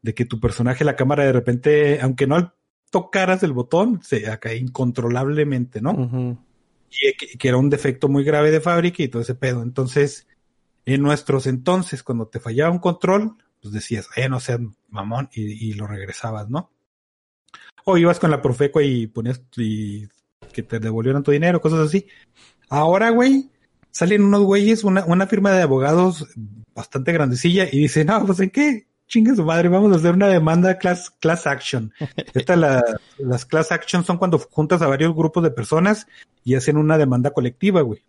De que tu personaje, la cámara de repente, aunque no tocaras el botón, se cae incontrolablemente, ¿no? y que, era un defecto muy grave de fábrica y todo ese pedo. Entonces, en nuestros entonces, cuando te fallaba un control, pues decías, eh, no seas mamón, y, lo regresabas, ¿no? O ibas con la Profeco y ponías y que te devolvieran tu dinero, cosas así. Ahora, güey, salen unos güeyes, una, una firma de abogados bastante grandecilla y dicen, no, pues en qué, chingue su madre, vamos a hacer una demanda class, class action. *laughs* Esta, la, las class action son cuando juntas a varios grupos de personas y hacen una demanda colectiva, güey.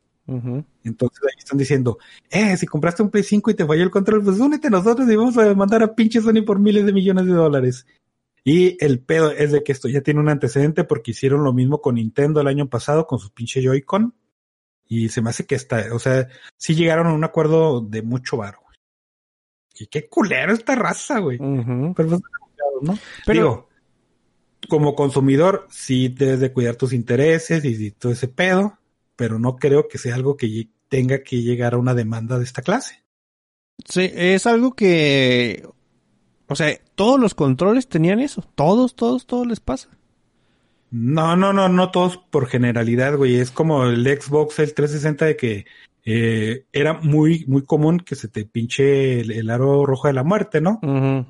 Entonces ahí están diciendo, eh, si compraste un Play 5 y te falló el control, pues únete a nosotros y vamos a demandar a pinche Sony por miles de millones de dólares. Y el pedo es de que esto ya tiene un antecedente porque hicieron lo mismo con Nintendo el año pasado con su pinche Joy-Con. Y se me hace que está, o sea, sí llegaron a un acuerdo de mucho varo. Qué culero esta raza, güey. Pero, pues, ¿no? Pero, como consumidor, sí debes de cuidar tus intereses y, todo ese pedo, pero no creo que sea algo que tenga que llegar a una demanda de esta clase. Sí, es algo que, o sea, todos los controles tenían eso, todos, todos, todos les pasa. No, no, no, no todos por generalidad, güey. Es como el Xbox, el 360 de que eh, era muy, muy común que se te pinche el, aro rojo de la muerte, ¿no?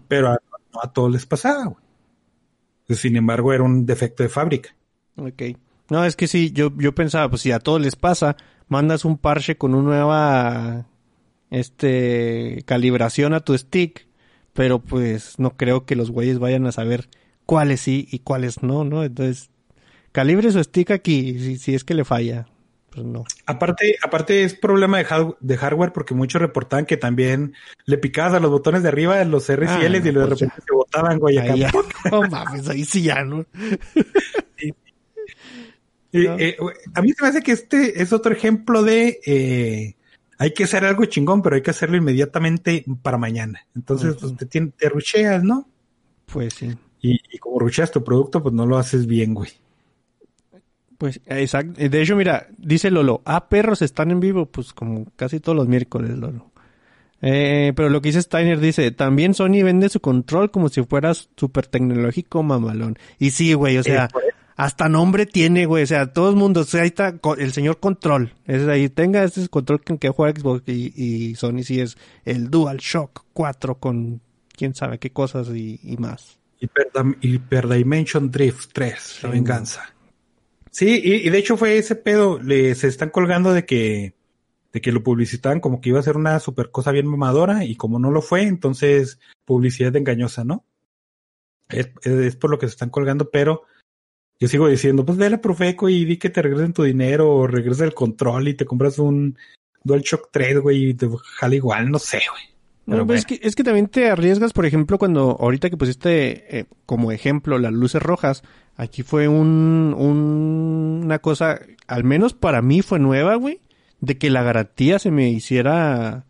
Pero a, a todos les pasaba, güey. Sin embargo, era un defecto de fábrica. Ok. No, es que sí, yo, yo pensaba, pues si a todos les pasa, mandas un parche con una nueva este calibración a tu stick, pero pues no creo que los güeyes vayan a saber cuáles sí y cuáles no, ¿no? Entonces, calibre su stick aquí, si, si es que le falla. Pues no. Aparte, aparte es problema de, de, hardware porque muchos reportaban que también le picabas a los botones de arriba de los R y L y de pues repente se botaban, güey, acá. *laughs* no mames, ahí sí ya, ¿no? *laughs* Eh, a mí se me hace que este es otro ejemplo de eh, hay que hacer algo chingón, pero hay que hacerlo inmediatamente para mañana. Entonces, pues, te, te rucheas, ¿no? Pues sí. Y, y, como rucheas tu producto, pues no lo haces bien, güey. Pues, exacto. De hecho, mira, dice Lolo, ah, perros están en vivo, pues como casi todos los miércoles, Lolo. Eh, pero lo que dice Steiner dice, también Sony vende su control como si fuera súper tecnológico mamalón. Y sí, güey, o sea, hasta nombre tiene, güey, o sea, todo el mundo, o sea, ahí está el señor control. Es ahí, tenga este control con que juega Xbox y, Sony sí es el Dual Shock 4 con quién sabe qué cosas y, más. Hyper, Dimension Drift 3, la venganza. Sí, y, de hecho fue ese pedo, le, se están colgando de que, de que lo publicitaban como que iba a ser una super cosa bien mamadora y como no lo fue, entonces publicidad engañosa, ¿no? Es, es, por lo que se están colgando, pero yo sigo diciendo, pues ve a Profeco y di que te regresen tu dinero o regresa el control y te compras un DualShock 3, güey, y te jala igual, no sé, güey. No, es, que, es que también te arriesgas, por ejemplo, cuando ahorita que pusiste eh, como ejemplo las luces rojas, aquí fue un, un, una cosa, al menos para mí fue nueva, güey, de que la garantía se me hiciera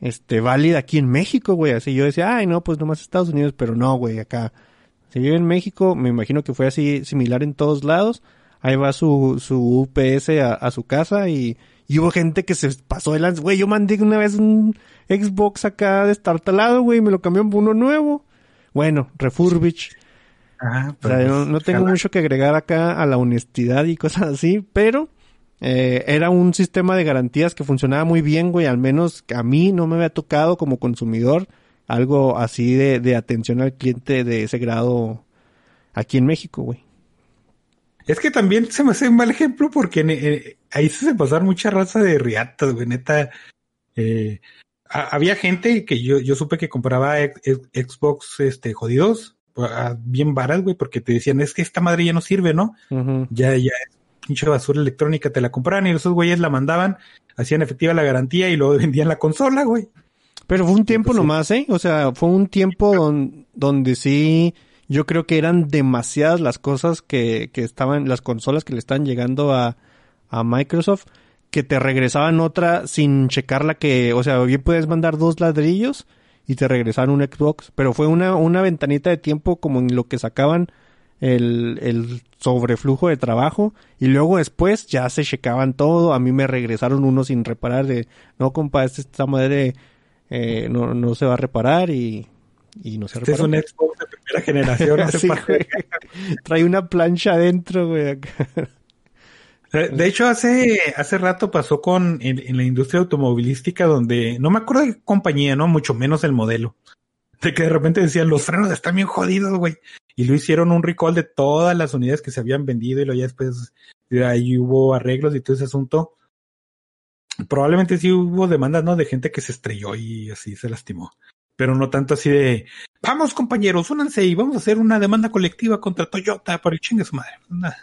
este válida aquí en México, güey. Así yo decía, ay, no, pues nomás Estados Unidos, pero no, güey, acá. Se vive en México, me imagino que fue así similar en todos lados. Ahí va su, su UPS a, a su casa y, y hubo gente que se pasó de lance. Güey, yo mandé una vez un Xbox acá de estar talado, güey, me lo cambió por uno nuevo. Bueno, refurbish. Ah, o sea, no, pues, tengo mucho que agregar acá a la honestidad y cosas así, pero eh, era un sistema de garantías que funcionaba muy bien, güey. Al menos a mí no me había tocado como consumidor algo así de, de atención al cliente de ese grado aquí en México, güey. Es que también se me hace un mal ejemplo porque eh, ahí se pasaron mucha raza de riatas, güey, neta. Eh, había gente que yo, yo supe que compraba Xbox este, jodidos, bien varas, güey, porque te decían, es que esta madre ya no sirve, ¿no? Ya, ya es pinche basura electrónica, te la compraban y esos güeyes la mandaban, hacían efectiva la garantía y luego *laughs* vendían la consola, güey. Pero fue un tiempo pues nomás, ¿eh? O sea, fue un tiempo donde sí, yo creo que eran demasiadas las cosas que, que estaban, las consolas que le están llegando a, a Microsoft que te regresaban otra sin checarla que, o sea, bien puedes mandar dos ladrillos y te regresaban un Xbox, pero fue una, una ventanita de tiempo como en lo que sacaban el, el sobreflujo de trabajo y luego después ya se checaban todo, a mí me regresaron uno sin reparar de, no compa, este, esta madre eh, no, no se va a reparar y, y no se este es un Xbox de primera generación. *laughs* Trae una plancha adentro, güey. De hecho, hace, hace rato pasó con en, la industria automovilística donde no me acuerdo de qué compañía, no, mucho menos el modelo. De que de repente decían los frenos están bien jodidos, güey. Y lo hicieron un recall de todas las unidades que se habían vendido y luego ya después ahí hubo arreglos y todo ese asunto. Probablemente sí hubo demandas, ¿no? De gente que se estrelló y así se lastimó. Pero no tanto así de, vamos compañeros, únanse y vamos a hacer una demanda colectiva contra Toyota por el chingue su madre. Nada.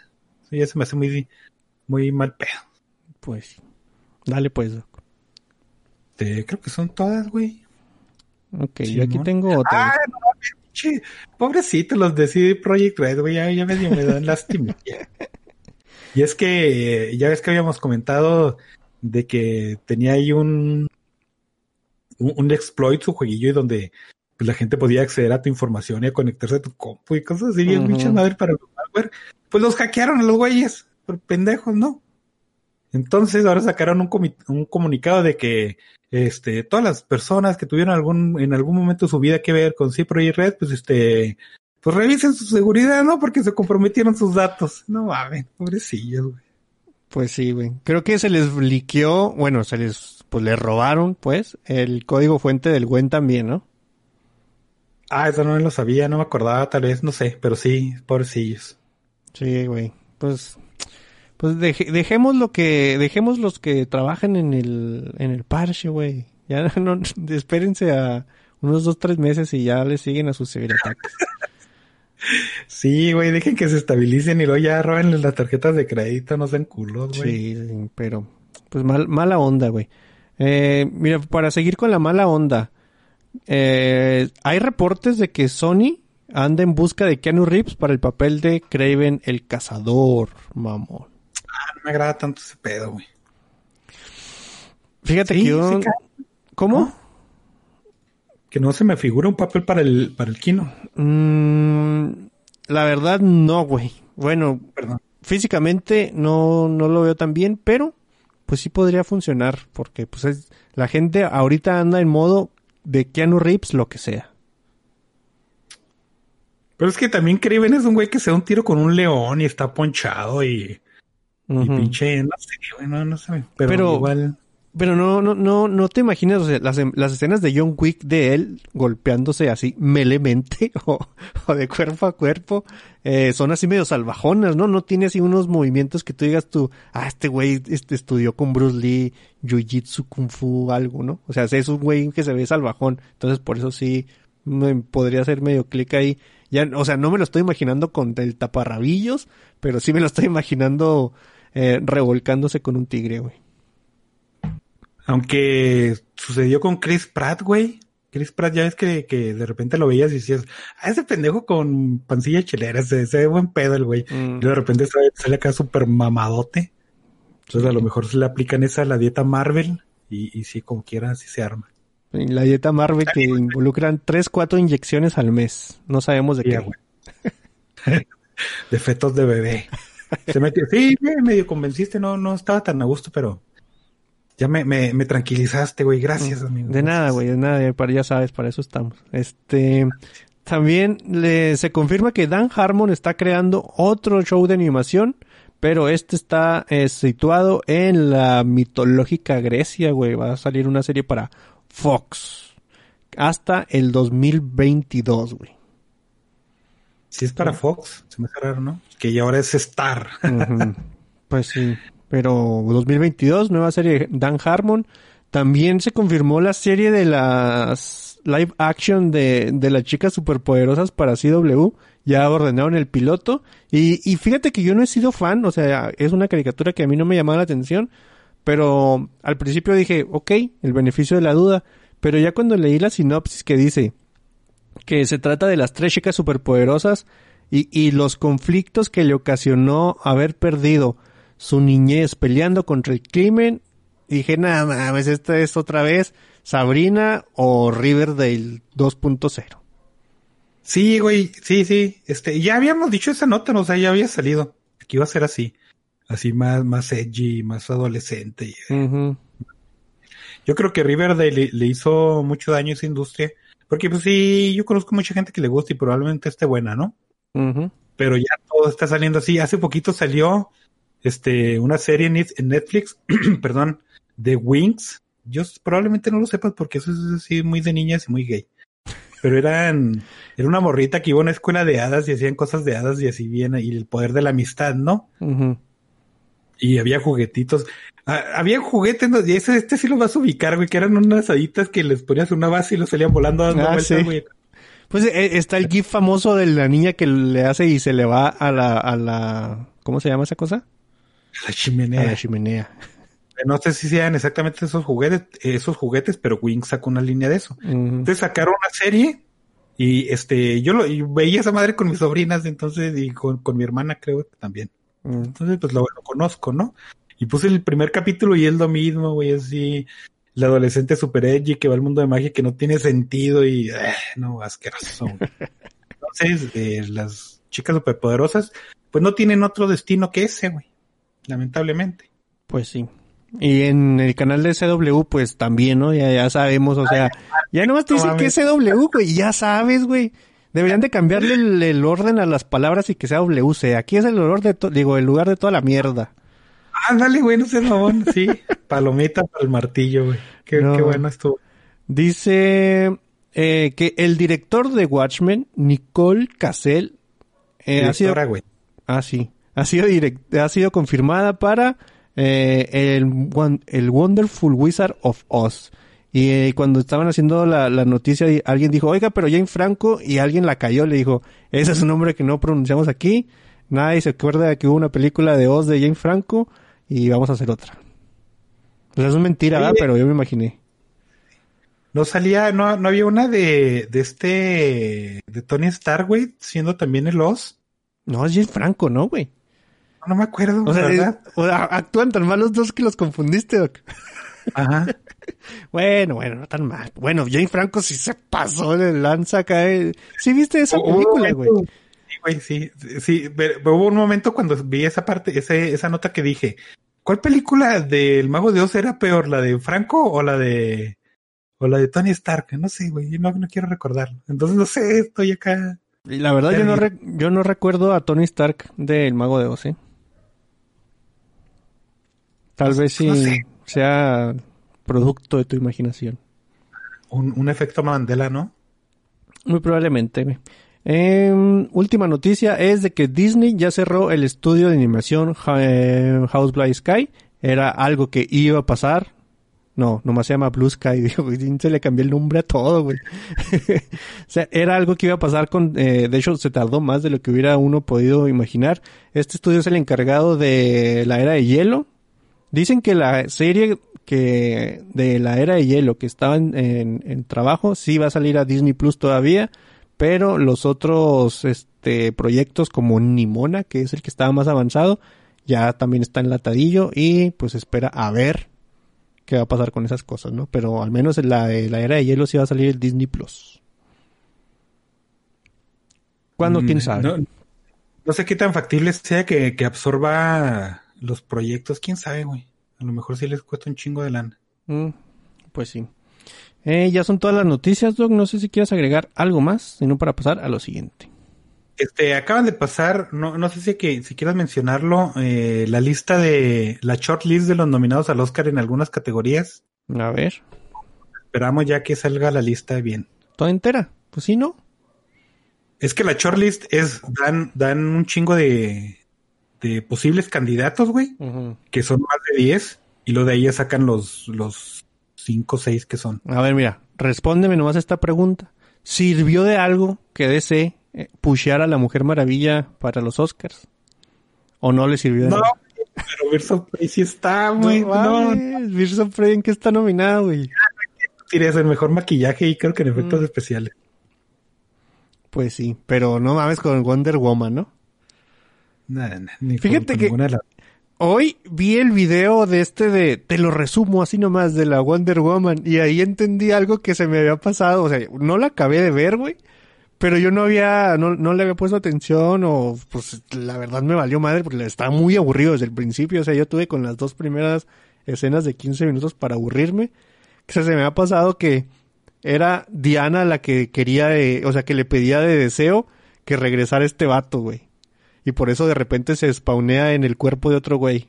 ya se me hace muy, muy mal pedo. Pues, dale pues. creo que son todas, güey. Ok, yo aquí tengo otra. pobrecito, los de CD Project Red, güey, ya, ya me dan lástima. *laughs* y es que ya ves que habíamos comentado de que tenía ahí un un, exploit, su jueguillo, y donde pues, la gente podía acceder a tu información y a conectarse a tu compu y cosas así, uh madres para el malware. Pues los hackearon a los güeyes, por pendejos, ¿no? Entonces ahora sacaron un, un comunicado de que este, todas las personas que tuvieron algún, en algún momento de su vida que ver con Cipro y Red, pues este, pues revisen su seguridad, ¿no? Porque se comprometieron sus datos. No mames, pobrecillos, güey. Pues sí, güey. Creo que se les liqueó, bueno, se les, pues les robaron, pues, el código fuente del Gwen también, ¿no? Ah, eso no lo sabía, no me acordaba, tal vez, no sé, pero sí, pobrecillos. Sí, güey. Pues, pues dejemos lo que, dejemos los que trabajan en el, en el parche, güey. Ya *laughs* no, espérense a unos dos, tres meses y ya le siguen a sus ciberataques. *laughs* Sí, güey, dejen que se estabilicen y luego ya roben las tarjetas de crédito, no sean culos, güey. Sí, pero pues mal, mala onda, güey. Eh, mira, para seguir con la mala onda, eh, hay reportes de que Sony anda en busca de Keanu Reeves para el papel de Craven el Cazador, mamón. Ah, no me agrada tanto ese pedo, güey. Fíjate que yo... ¿Cómo? que no se me figura un papel para el, para el Kino. Mm, la verdad, no, güey. Bueno, físicamente no, no lo veo tan bien, pero pues sí podría funcionar, porque pues es, la gente ahorita anda en modo de Keanu Reeves, lo que sea. Pero es que también Craven es un güey que se da un tiro con un león y está ponchado y, y pinche, no sé, güey, no, no sé. Pero, igual. Pero no, no, no, no te imaginas las, las, escenas de John Wick de él golpeándose así melemente *laughs* o, o de cuerpo a cuerpo. Eh, son así medio salvajonas, ¿no? No tiene así unos movimientos que tú digas tú, ah, este güey este, estudió con Bruce Lee, Jiu-Jitsu, Kung Fu, algo, ¿no? O sea, es un güey que se ve salvajón. Entonces, por eso sí, me podría hacer medio clic ahí. Ya, o sea, no me lo estoy imaginando con el taparrabillos, pero sí me lo estoy imaginando eh, revolcándose con un tigre, güey. Aunque sucedió con Chris Pratt, güey. Chris Pratt, ya ves que, que de repente lo veías y decías, ah, ese pendejo con pancilla chelera, ese, ese buen pedo el güey. Mm. Y de repente sale, acá súper mamadote. Entonces a lo mejor se le aplican esa a la dieta Marvel y, y sí, como quiera, así se arma. La dieta Marvel que involucran tres, cuatro inyecciones al mes. No sabemos de qué. Güey. *laughs* de fetos de bebé. *laughs* Se metió, sí, medio convenciste, no, no estaba tan a gusto, pero ya me, me, me tranquilizaste, güey. Gracias, amigo. De nada, güey, de nada. Para, ya sabes, para eso estamos. Este, también le, se confirma que Dan Harmon está creando otro show de animación, pero este está eh, situado en la mitológica Grecia, güey. Va a salir una serie para Fox hasta el 2022, güey. Si es para Fox, se me hace raro, ¿no? Que ya ahora es Star. *laughs* Pues sí. Pero 2022, nueva serie Dan Harmon. También se confirmó la serie de las live action de, de las chicas superpoderosas para CW. Ya ordenaron el piloto. Y, y fíjate que yo no he sido fan, o sea, es una caricatura que a mí no me llamaba la atención. Pero al principio dije, ok, el beneficio de la duda. Pero ya cuando leí la sinopsis que dice que se trata de las tres chicas superpoderosas y, y los conflictos que le ocasionó haber perdido su niñez peleando contra el crimen. Y dije, nada más, esta es otra vez Sabrina o Riverdale 2.0. Sí, güey, sí, sí. Este, ya habíamos dicho esa nota, ¿no? o sea, ya había salido. Que iba a ser así. Así más, más edgy, más adolescente. Yo creo que Riverdale le, hizo mucho daño a esa industria. Porque pues sí, yo conozco mucha gente que le gusta y probablemente esté buena, ¿no? Pero ya todo está saliendo así. Hace poquito salió este, una serie en Netflix, *clears throat* perdón, de Wings. Yo probablemente no lo sepas porque eso es así muy de niñas y muy gay. Pero eran, era una morrita que iba a una escuela de hadas y hacían cosas de hadas y así bien, y el poder de la amistad, ¿no? Y había juguetitos. Ah, había juguetes, y ese, este sí lo vas a ubicar, güey, que eran unas haditas que les ponías una base y los salían volando dando ah, vueltas, güey. Pues eh, está el gif famoso de la niña que le hace y se le va a la, a la, ¿cómo se llama esa cosa? La chimenea. la chimenea. No sé si sean exactamente esos juguetes, esos juguetes, pero Wing sacó una línea de eso. Entonces sacaron una serie y este, yo lo veía esa madre con mis sobrinas, entonces, y con, mi hermana creo que también. Entonces, pues lo, conozco, ¿no? Y puse el primer capítulo y es lo mismo, güey, así. el adolescente super edgy que va al mundo de magia que no tiene sentido y eh, no, asqueroso. *laughs* Entonces, eh, las chicas superpoderosas, pues no tienen otro destino que ese, güey. Lamentablemente. Pues sí. Y en el canal de CW, pues también, ¿no? Ya, ya sabemos, o sea, ya nomás te dicen que es CW, güey, ya sabes, güey. Deberían de cambiarle el, orden a las palabras y que sea WC. Aquí es el olor de, digo, el lugar de toda la mierda. Ándale, güey, no seas mamón. *laughs* Sí, palomita para el martillo, güey. Qué, bueno estuvo. Dice eh, que el director de Watchmen, Nicole Cassell, eh, ha sido... Güey. Ah, sí. Ha sido, direct, ha sido confirmada para eh, el, el Wonderful Wizard of Oz. Y eh, cuando estaban haciendo la, la, noticia, alguien dijo, oiga, pero Jane Franco, y alguien la cayó, le dijo, ese es un nombre que no pronunciamos aquí, nadie se acuerda de que hubo una película de Oz de Jane Franco, y vamos a hacer otra. Sea, es mentira, pero yo me imaginé. No salía, no, no había una de, de este, de Tony Stark, güey, siendo también el Oz. No, es Jane Franco, ¿no, güey? No, me acuerdo, o sea, actúan tan mal los dos que los confundiste, Doc. Ajá. *laughs* bueno, bueno, no tan mal. Bueno, Jane Franco sí se pasó de lanza acá. Eh. ¿Sí viste esa película, güey? Sí, güey, sí. Sí, hubo un momento cuando vi esa parte, ese, esa nota que dije, ¿cuál película del Mago de Oz era peor, la de Franco o la de o la de Tony Stark? No sé, güey, no, no quiero recordarlo. Entonces no sé, estoy acá. La verdad yo no, yo no recuerdo a Tony Stark del Mago de Oz, ¿eh? Tal vez sí sea producto de tu imaginación. Un, efecto Mandela, ¿no? Muy probablemente. Em, última noticia es de que Disney ya cerró el estudio de animación eh, House Blue Sky. Era algo que iba a pasar. No, nomás se llama Blue Sky. *laughs* se le cambió el nombre a todo, güey. *laughs* o sea, era algo que iba a pasar con... Eh, de hecho, se tardó más de lo que hubiera uno podido imaginar. Este estudio es el encargado de la era de hielo. Dicen que la serie que de la era de hielo que estaba en, trabajo sí va a salir a Disney Plus todavía, pero los otros este, proyectos como Nimona, que es el que estaba más avanzado, ya también está enlatadillo y pues espera a ver qué va a pasar con esas cosas, ¿no? Pero al menos en la, la era de hielo sí va a salir el Disney Plus. ¿Cuándo? Mm, ¿Quién sabe? No, sé qué tan factible sea que, que absorba los proyectos, quién sabe, güey. A lo mejor sí les cuesta un chingo de lana. Mm, pues sí. Eh, ya son todas las noticias, Doc. No sé si quieres agregar algo más, sino para pasar a lo siguiente. Este, acaban de pasar, no, no sé si, que, si quieras mencionarlo, eh, la lista de, la short list de los nominados al Oscar en algunas categorías. A ver. Esperamos ya que salga la lista bien. ¿Toda entera? Pues sí, ¿no? Es que la shortlist es, dan, dan un chingo de, de posibles candidatos, güey, que son más de 10, y lo de ahí ya sacan los, los 5 o 6 que son. A ver, mira, respóndeme nomás esta pregunta. ¿Sirvió de algo que DC eh, pusheara a la Mujer Maravilla para los Oscars? ¿O no le sirvió de no, pero Birds of Prey sí está, güey. No, no. Birds of Prey, ¿en qué está nominado, güey? Tienes el mejor maquillaje y creo que en efectos especiales. Pues sí, pero no mames con Wonder Woman, ¿no? Fíjate que hoy vi el video de este de, te lo resumo así nomás, de la Wonder Woman, y ahí entendí algo que se me había pasado, o sea, no la acabé de ver, güey, pero yo no había, no, no le había puesto atención, o pues la verdad me valió madre, porque estaba muy aburrido desde el principio, o sea, yo tuve con las dos primeras escenas de 15 minutos para aburrirme, que se me ha pasado que era Diana la que quería, o sea, que le pedía de deseo que regresara este vato, güey. Y por eso de repente se spawnea en el cuerpo de otro güey.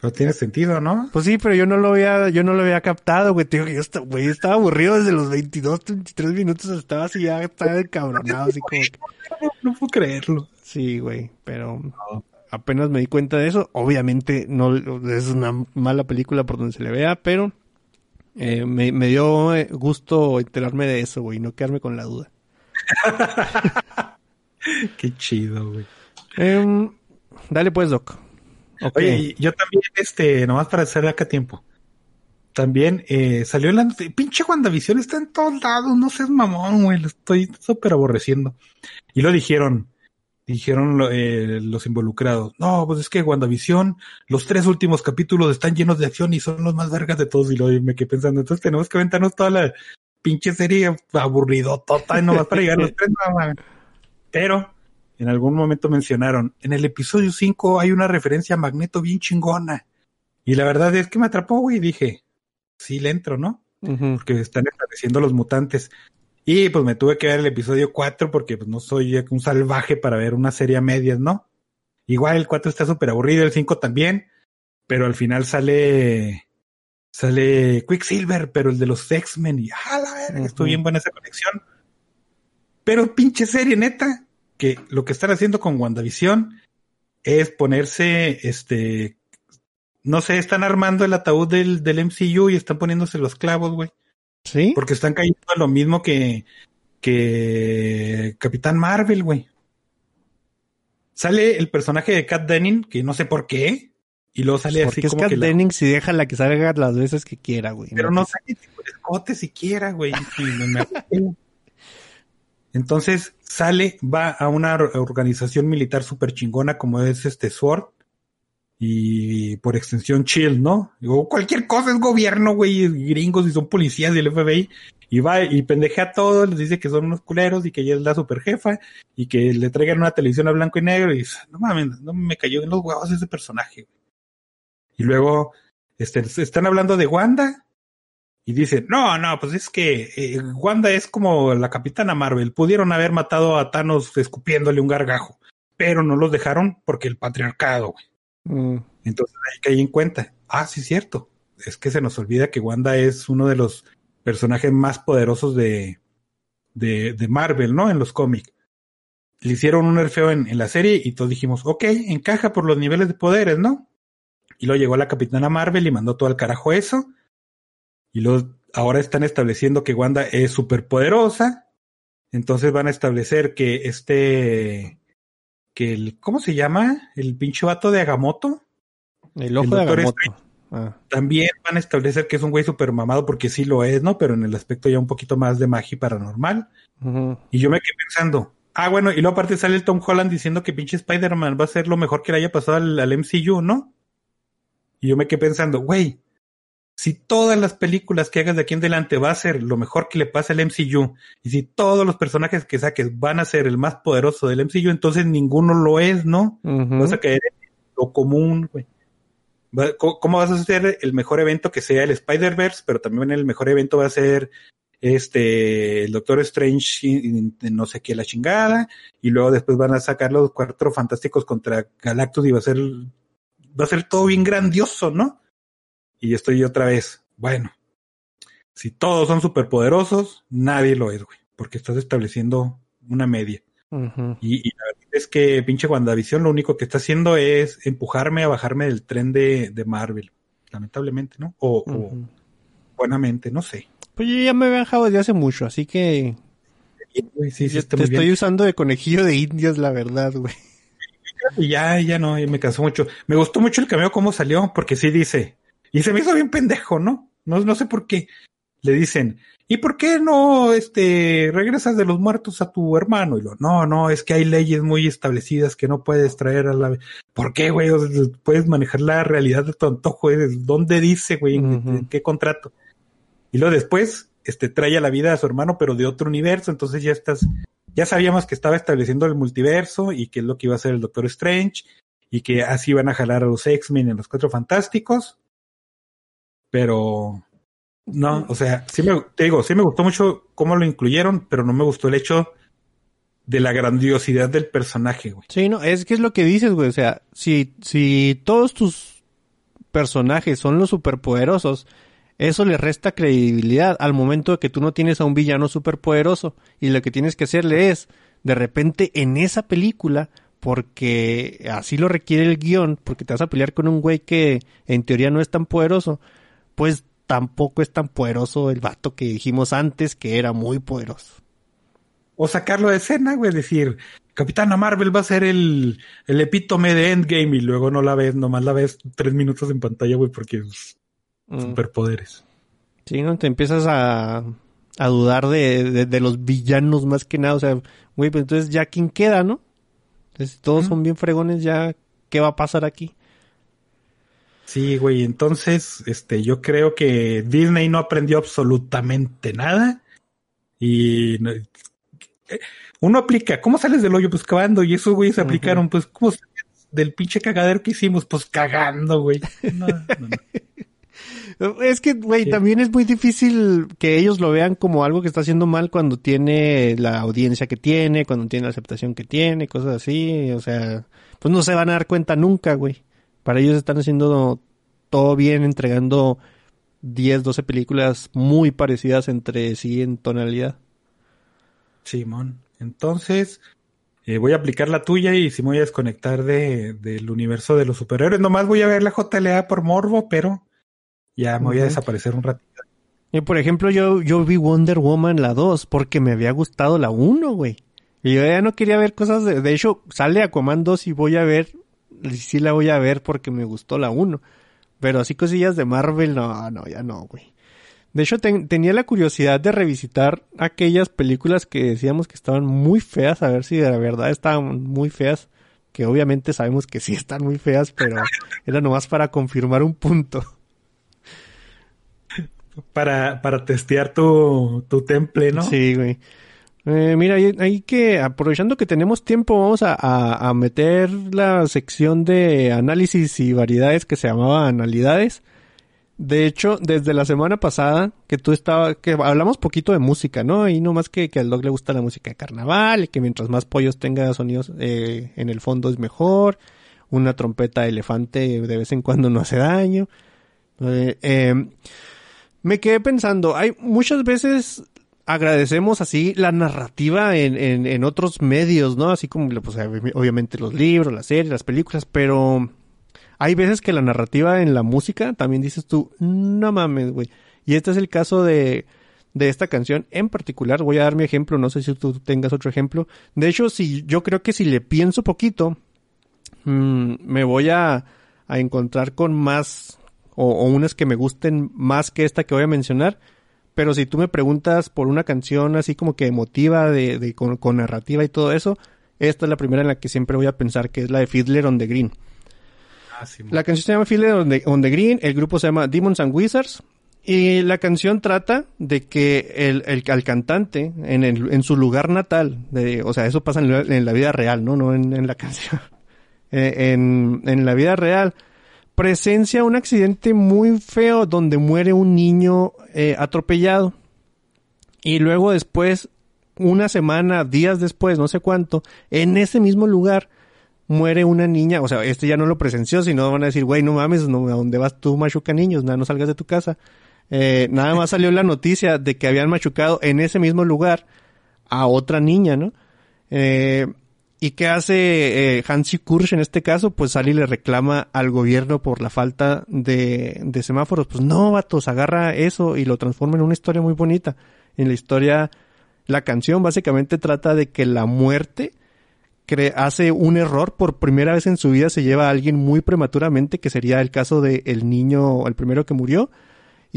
Pero tiene sentido, ¿no? Pues sí, pero yo no lo había, yo no lo había captado, güey. Tío, yo estaba, güey, estaba aburrido desde los 22, 23 minutos. Estaba así, ya estaba encabronado, así como No, puedo creerlo. Sí, güey, pero apenas me di cuenta de eso. Obviamente no es una mala película por donde se le vea, pero eh, me, me dio eh, gusto enterarme de eso, güey, no quedarme con la duda. *laughs* *laughs* Qué chido, güey. Em, dale pues, Doc. Oye, yo también, este, nomás para hacer acá tiempo. También eh, salió la pinche WandaVision está en todos lados, no seas mamón, güey, lo estoy súper aborreciendo. Y lo dijeron, dijeron eh, los involucrados, no, pues es que WandaVision, los tres últimos capítulos están llenos de acción y son los más vergas de todos. Y lo me quedé pensando, entonces tenemos que aventarnos toda la pinche serie aburrido, total, nomás para llegar a los tres, Pero en algún momento mencionaron, en el episodio 5 hay una referencia a Magneto bien chingona. Y la verdad es que me atrapó, güey, y dije, sí le entro, ¿no? Porque están estableciendo los mutantes. Y pues me tuve que ver el episodio 4 porque pues, no soy un salvaje para ver una serie a medias, ¿no? Igual el 4 está súper aburrido, el 5 también, pero al final sale sale Quicksilver, pero el de los X-Men y ah, la verga, estuvo bien buena esa conexión. Pero pinche serie neta, que lo que están haciendo con WandaVision es ponerse este no sé, están armando el ataúd del, del MCU y están poniéndose los clavos, güey. Sí. Porque están cayendo a lo mismo que, que Capitán Marvel, güey. Sale el personaje de Kat Denning, que no sé por qué, y luego sale así como es Kat Denning si deja la que salga las veces que quiera, güey. Pero no, sale tipo de escote siquiera, güey. *laughs* Entonces sale, va a una organización militar súper chingona como es este SWORD y por extensión Chill, ¿no? O cualquier cosa es gobierno, güey, gringos y son policías del FBI. Y va y pendejea a todos, les dice que son unos culeros y que ella es la super jefa y que le traigan una televisión a blanco y negro y dice, no mames, no me cayó en los huevos ese personaje. Y luego este, están hablando de Wanda y dicen, no, no, pues es que eh, Wanda es como la capitana Marvel, pudieron haber matado a Thanos escupiéndole un gargajo, pero no los dejaron porque el patriarcado, güey. Mm. Entonces hay que ir en cuenta. Ah, sí, cierto. Es que se nos olvida que Wanda es uno de los personajes más poderosos de, de, de Marvel, ¿no? En los cómics. Le hicieron un nerfeo en, en, la serie y todos dijimos, ok, encaja por los niveles de poderes, ¿no? Y luego llegó la Capitana Marvel y mandó todo al carajo eso. Y luego ahora están estableciendo que Wanda es súper poderosa. Entonces van a establecer que este que el, ¿cómo se llama? El pinche vato de Agamotto. El ojo de Agamotto. Ah. También van a establecer que es un güey super mamado porque sí lo es, ¿no? Pero en el aspecto ya un poquito más de magia paranormal. Y yo me quedé pensando, ah, bueno, y luego aparte sale el Tom Holland diciendo que pinche Spider-Man va a ser lo mejor que le haya pasado al, al MCU, ¿no? Y yo me quedé pensando, güey, si todas las películas que hagas de aquí en adelante va a ser lo mejor que le pasa al MCU, y si todos los personajes que saques van a ser el más poderoso del MCU, entonces ninguno lo es, ¿no? Vas a caer en lo común, güey. ¿Cómo vas a hacer el mejor evento que sea el Spider-Verse? Pero también el mejor evento va a ser este el Doctor Strange no sé qué la chingada y luego después van a sacar los cuatro fantásticos contra Galactus y va a ser va a ser todo bien grandioso, ¿no? Y estoy otra vez, bueno, si todos son superpoderosos, nadie lo es, güey, porque estás estableciendo una media. y, la verdad es que pinche WandaVision lo único que está haciendo es empujarme a bajarme del tren de, de Marvel, lamentablemente, ¿no? O, buenamente, no sé. Pues yo ya me había bajado desde hace mucho, así que... Sí, sí, te estoy usando de conejillo de indias, la verdad, güey. Y ya, ya no, me cansó mucho. Me gustó mucho el cameo cómo salió, porque sí dice, y se me hizo bien pendejo, ¿no? No, no sé por qué. Le dicen, ¿y por qué no, este, regresas de los muertos a tu hermano? Y lo, no, no, es que hay leyes muy establecidas que no puedes traer a la... ¿Por qué, güey? puedes manejar la realidad de tu antojo. ¿Dónde dice, güey? ¿En, qué contrato? Y luego después, este, trae a la vida a su hermano, pero de otro universo. Entonces ya estás, ya sabíamos que estaba estableciendo el multiverso y que es lo que iba a hacer el Doctor Strange y que así van a jalar a los X-Men en los Cuatro Fantásticos pero no, o sea, sí me, te digo, sí me gustó mucho cómo lo incluyeron, pero no me gustó el hecho de la grandiosidad del personaje, güey. Sí, no, es que es lo que dices, güey, o sea, si, si todos tus personajes son los superpoderosos, eso le resta credibilidad al momento de que tú no tienes a un villano superpoderoso y lo que tienes que hacerle es, de repente, en esa película, porque así lo requiere el guion, porque te vas a pelear con un güey que en teoría no es tan poderoso, pues tampoco es tan poderoso el vato que dijimos antes que era muy poderoso. O sacarlo de escena, güey, decir, Capitana Marvel va a ser el, el epítome de Endgame y luego no la ves, nomás la ves tres minutos en pantalla, güey, porque es mm. superpoderes. Sí, ¿no? Te empiezas a, a dudar de, de, los villanos más que nada, o sea, güey, pues entonces ya quién queda, ¿no? Entonces, todos son bien fregones ya, ¿qué va a pasar aquí? Sí, güey, entonces, este, yo creo que Disney no aprendió absolutamente nada y uno aplica, ¿cómo sales del hoyo? Pues cavando y esos güeyes se aplicaron, pues, ¿cómo del pinche cagadero que hicimos? Pues cagando, güey. *laughs* Es que, güey, también es muy difícil que ellos lo vean como algo que está haciendo mal cuando tiene la audiencia que tiene, cuando tiene la aceptación que tiene, cosas así. O sea, pues no se van a dar cuenta nunca, güey. Para ellos están haciendo todo bien, entregando 10, 12 películas muy parecidas entre sí en tonalidad. Simón. Entonces, eh, voy a aplicar la tuya y si me voy a desconectar de, del universo de los superhéroes. Nomás voy a ver la JLA por morbo, pero ya me voy a desaparecer un ratito. Y por ejemplo, yo, yo vi Wonder Woman la 2 porque me había gustado la 1, güey. Y yo ya no quería ver cosas de... De hecho, sale Aquaman 2 y voy a ver... Sí la voy a ver porque me gustó la 1. Pero así cosillas de Marvel, no, no, ya no, güey. De hecho, tenía la curiosidad de revisitar aquellas películas que decíamos que estaban muy feas, a ver si de la verdad estaban muy feas, que obviamente sabemos que sí están muy feas, pero *laughs* era nomás para confirmar un punto. Para, para testear tu, tu temple, ¿no? Sí, güey. Eh, mira, hay, que, aprovechando que tenemos tiempo, vamos a, a, meter la sección de análisis y variedades que se llamaba analidades. De hecho, desde la semana pasada que tú estabas, que hablamos poquito de música, ¿no? Y no más que, que al dog le gusta la música de carnaval y que mientras más pollos tenga sonidos eh, en el fondo es mejor. Una trompeta de elefante de vez en cuando no hace daño. Eh, eh, me quedé pensando, hay muchas veces agradecemos así la narrativa en, en, en otros medios, ¿no? Así como, pues, obviamente los libros, las series, las películas, pero hay veces que la narrativa en la música también dices tú, no mames, güey. Y este es el caso de, de esta canción en particular. Voy a dar mi ejemplo, no sé si tú tengas otro ejemplo. De hecho, si yo creo que si le pienso poquito, mmm, me voy a, a encontrar con más o, o unas que me gusten más que esta que voy a mencionar pero si tú me preguntas por una canción así como que emotiva, de, de con, narrativa y todo eso, esta es la primera en la que siempre voy a pensar, que es la de Fiddler on the Green. Ah, la canción se llama Fiddler on the, Green, el grupo se llama Demons and Wizards, y la canción trata de que el, el, al cantante, en, el, en su lugar natal, de, o sea, eso pasa en la, en la vida real, ¿no? No en, en la canción. *laughs* Eh, en, en la vida real, presencia un accidente muy feo donde muere un niño eh, atropellado. Y luego después, una semana, días después, no sé cuánto, en ese mismo lugar muere una niña. O sea, este ya no lo presenció, sino van a decir, güey, no mames, ¿a dónde vas tú, machuca niños? Nada, no salgas de tu casa. Eh, nada más salió la noticia de que habían machucado en ese mismo lugar a otra niña, ¿no? Eh, ¿Y qué hace eh, Hansi Kursch en este caso? Pues sale y le reclama al gobierno por la falta de, de semáforos. Pues no, vatos, agarra eso y lo transforma en una historia muy bonita. En la historia, la canción básicamente trata de que la muerte hace un error por primera vez en su vida, se lleva a alguien muy prematuramente, que sería el caso del el niño, el primero que murió,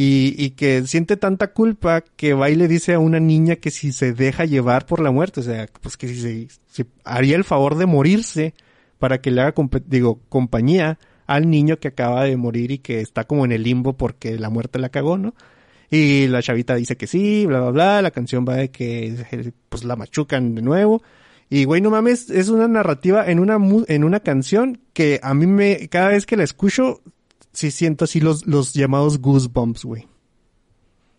y, y, que siente tanta culpa que va y le dice a una niña que si se deja llevar por la muerte, o sea, pues que si se haría el favor de morirse para que le haga, digo, compañía al niño que acaba de morir y que está como en el limbo porque la muerte la cagó, ¿no? Y la chavita dice que sí, bla, bla, bla, la canción va de que pues la machucan de nuevo. Y güey, no mames, es una narrativa en una, en una canción que a mí me, cada vez que la escucho, sí siento así los, los llamados goosebumps, güey.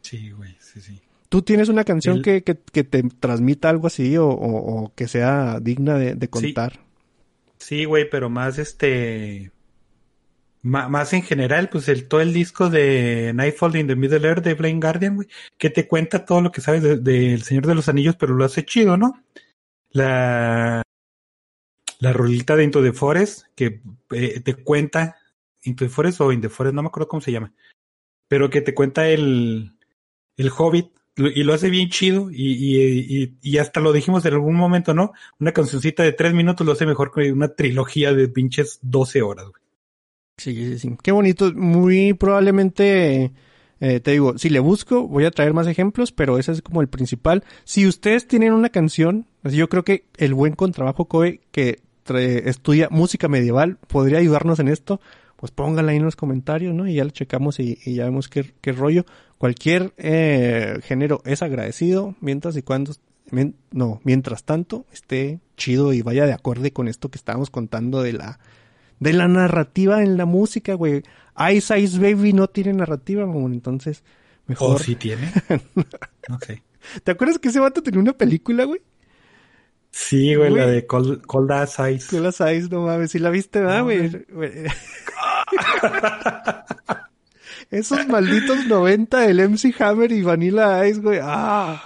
Sí, güey, sí, sí. ¿Tú tienes una canción que, que, que, te transmita algo así o, o, que sea digna de, de contar? Sí, güey, pero más este... más en general, pues el, todo el disco de Nightfall in the Middle Earth de Blind Guardian, güey, que te cuenta todo lo que sabes del de, Señor de los Anillos, pero lo hace chido, ¿no? La, la rolita de Into the Forest, que eh, te cuenta Into the Forest o In the Forest, no me acuerdo cómo se llama. Pero que te cuenta el, el Hobbit y lo hace bien chido y, y, y, hasta lo dijimos en algún momento, ¿no? Una cancioncita de tres minutos lo hace mejor que una trilogía de pinches 12 horas, güey. Sí, sí, sí. Qué bonito. Muy probablemente, eh, te digo, si le busco, voy a traer más ejemplos, pero ese es como el principal. Si ustedes tienen una canción, yo creo que el buen contrabajo Kobe que estudia música medieval podría ayudarnos en esto, pues pónganla ahí en los comentarios, ¿no? Y ya lo checamos y, ya vemos qué, qué rollo. Cualquier eh, género es agradecido mientras y cuando, no, mientras tanto esté chido y vaya de acorde con esto que estábamos contando de la, de la narrativa en la música, güey. Ice Ice Baby no tiene narrativa, güey, entonces mejor. ¿O sí tiene? *laughs* sé. ¿Te acuerdas que ese vato tenía una película, güey? Sí, güey, la de Cold, Cold As Ice. Cold As Ice, no mames, si la viste, ¿verdad, güey? *laughs* *laughs* Esos malditos 90 del MC Hammer y Vanilla Ice, güey. Ah.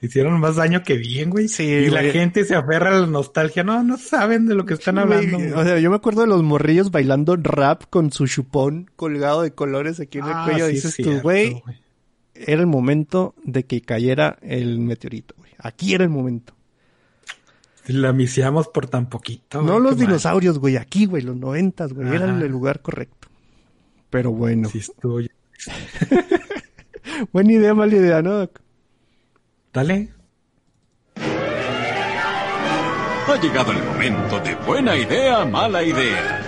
Hicieron más daño que bien, güey. Sí, y la gente se aferra a la nostalgia. No, no saben de lo que están hablando. O sea, yo me acuerdo de los morrillos bailando rap con su chupón colgado de colores aquí en el ah, cuello. Dices tú, güey, era el momento de que cayera el meteorito, güey. Aquí era el momento. La misiamos por tan poquito. No los dinosaurios, güey. Aquí, güey, los noventas, güey. Eran el lugar correcto. Pero bueno. Sí, estuvo. *laughs* Buena idea, mala idea, ¿no? Dale. Ha llegado el momento de buena idea, mala idea.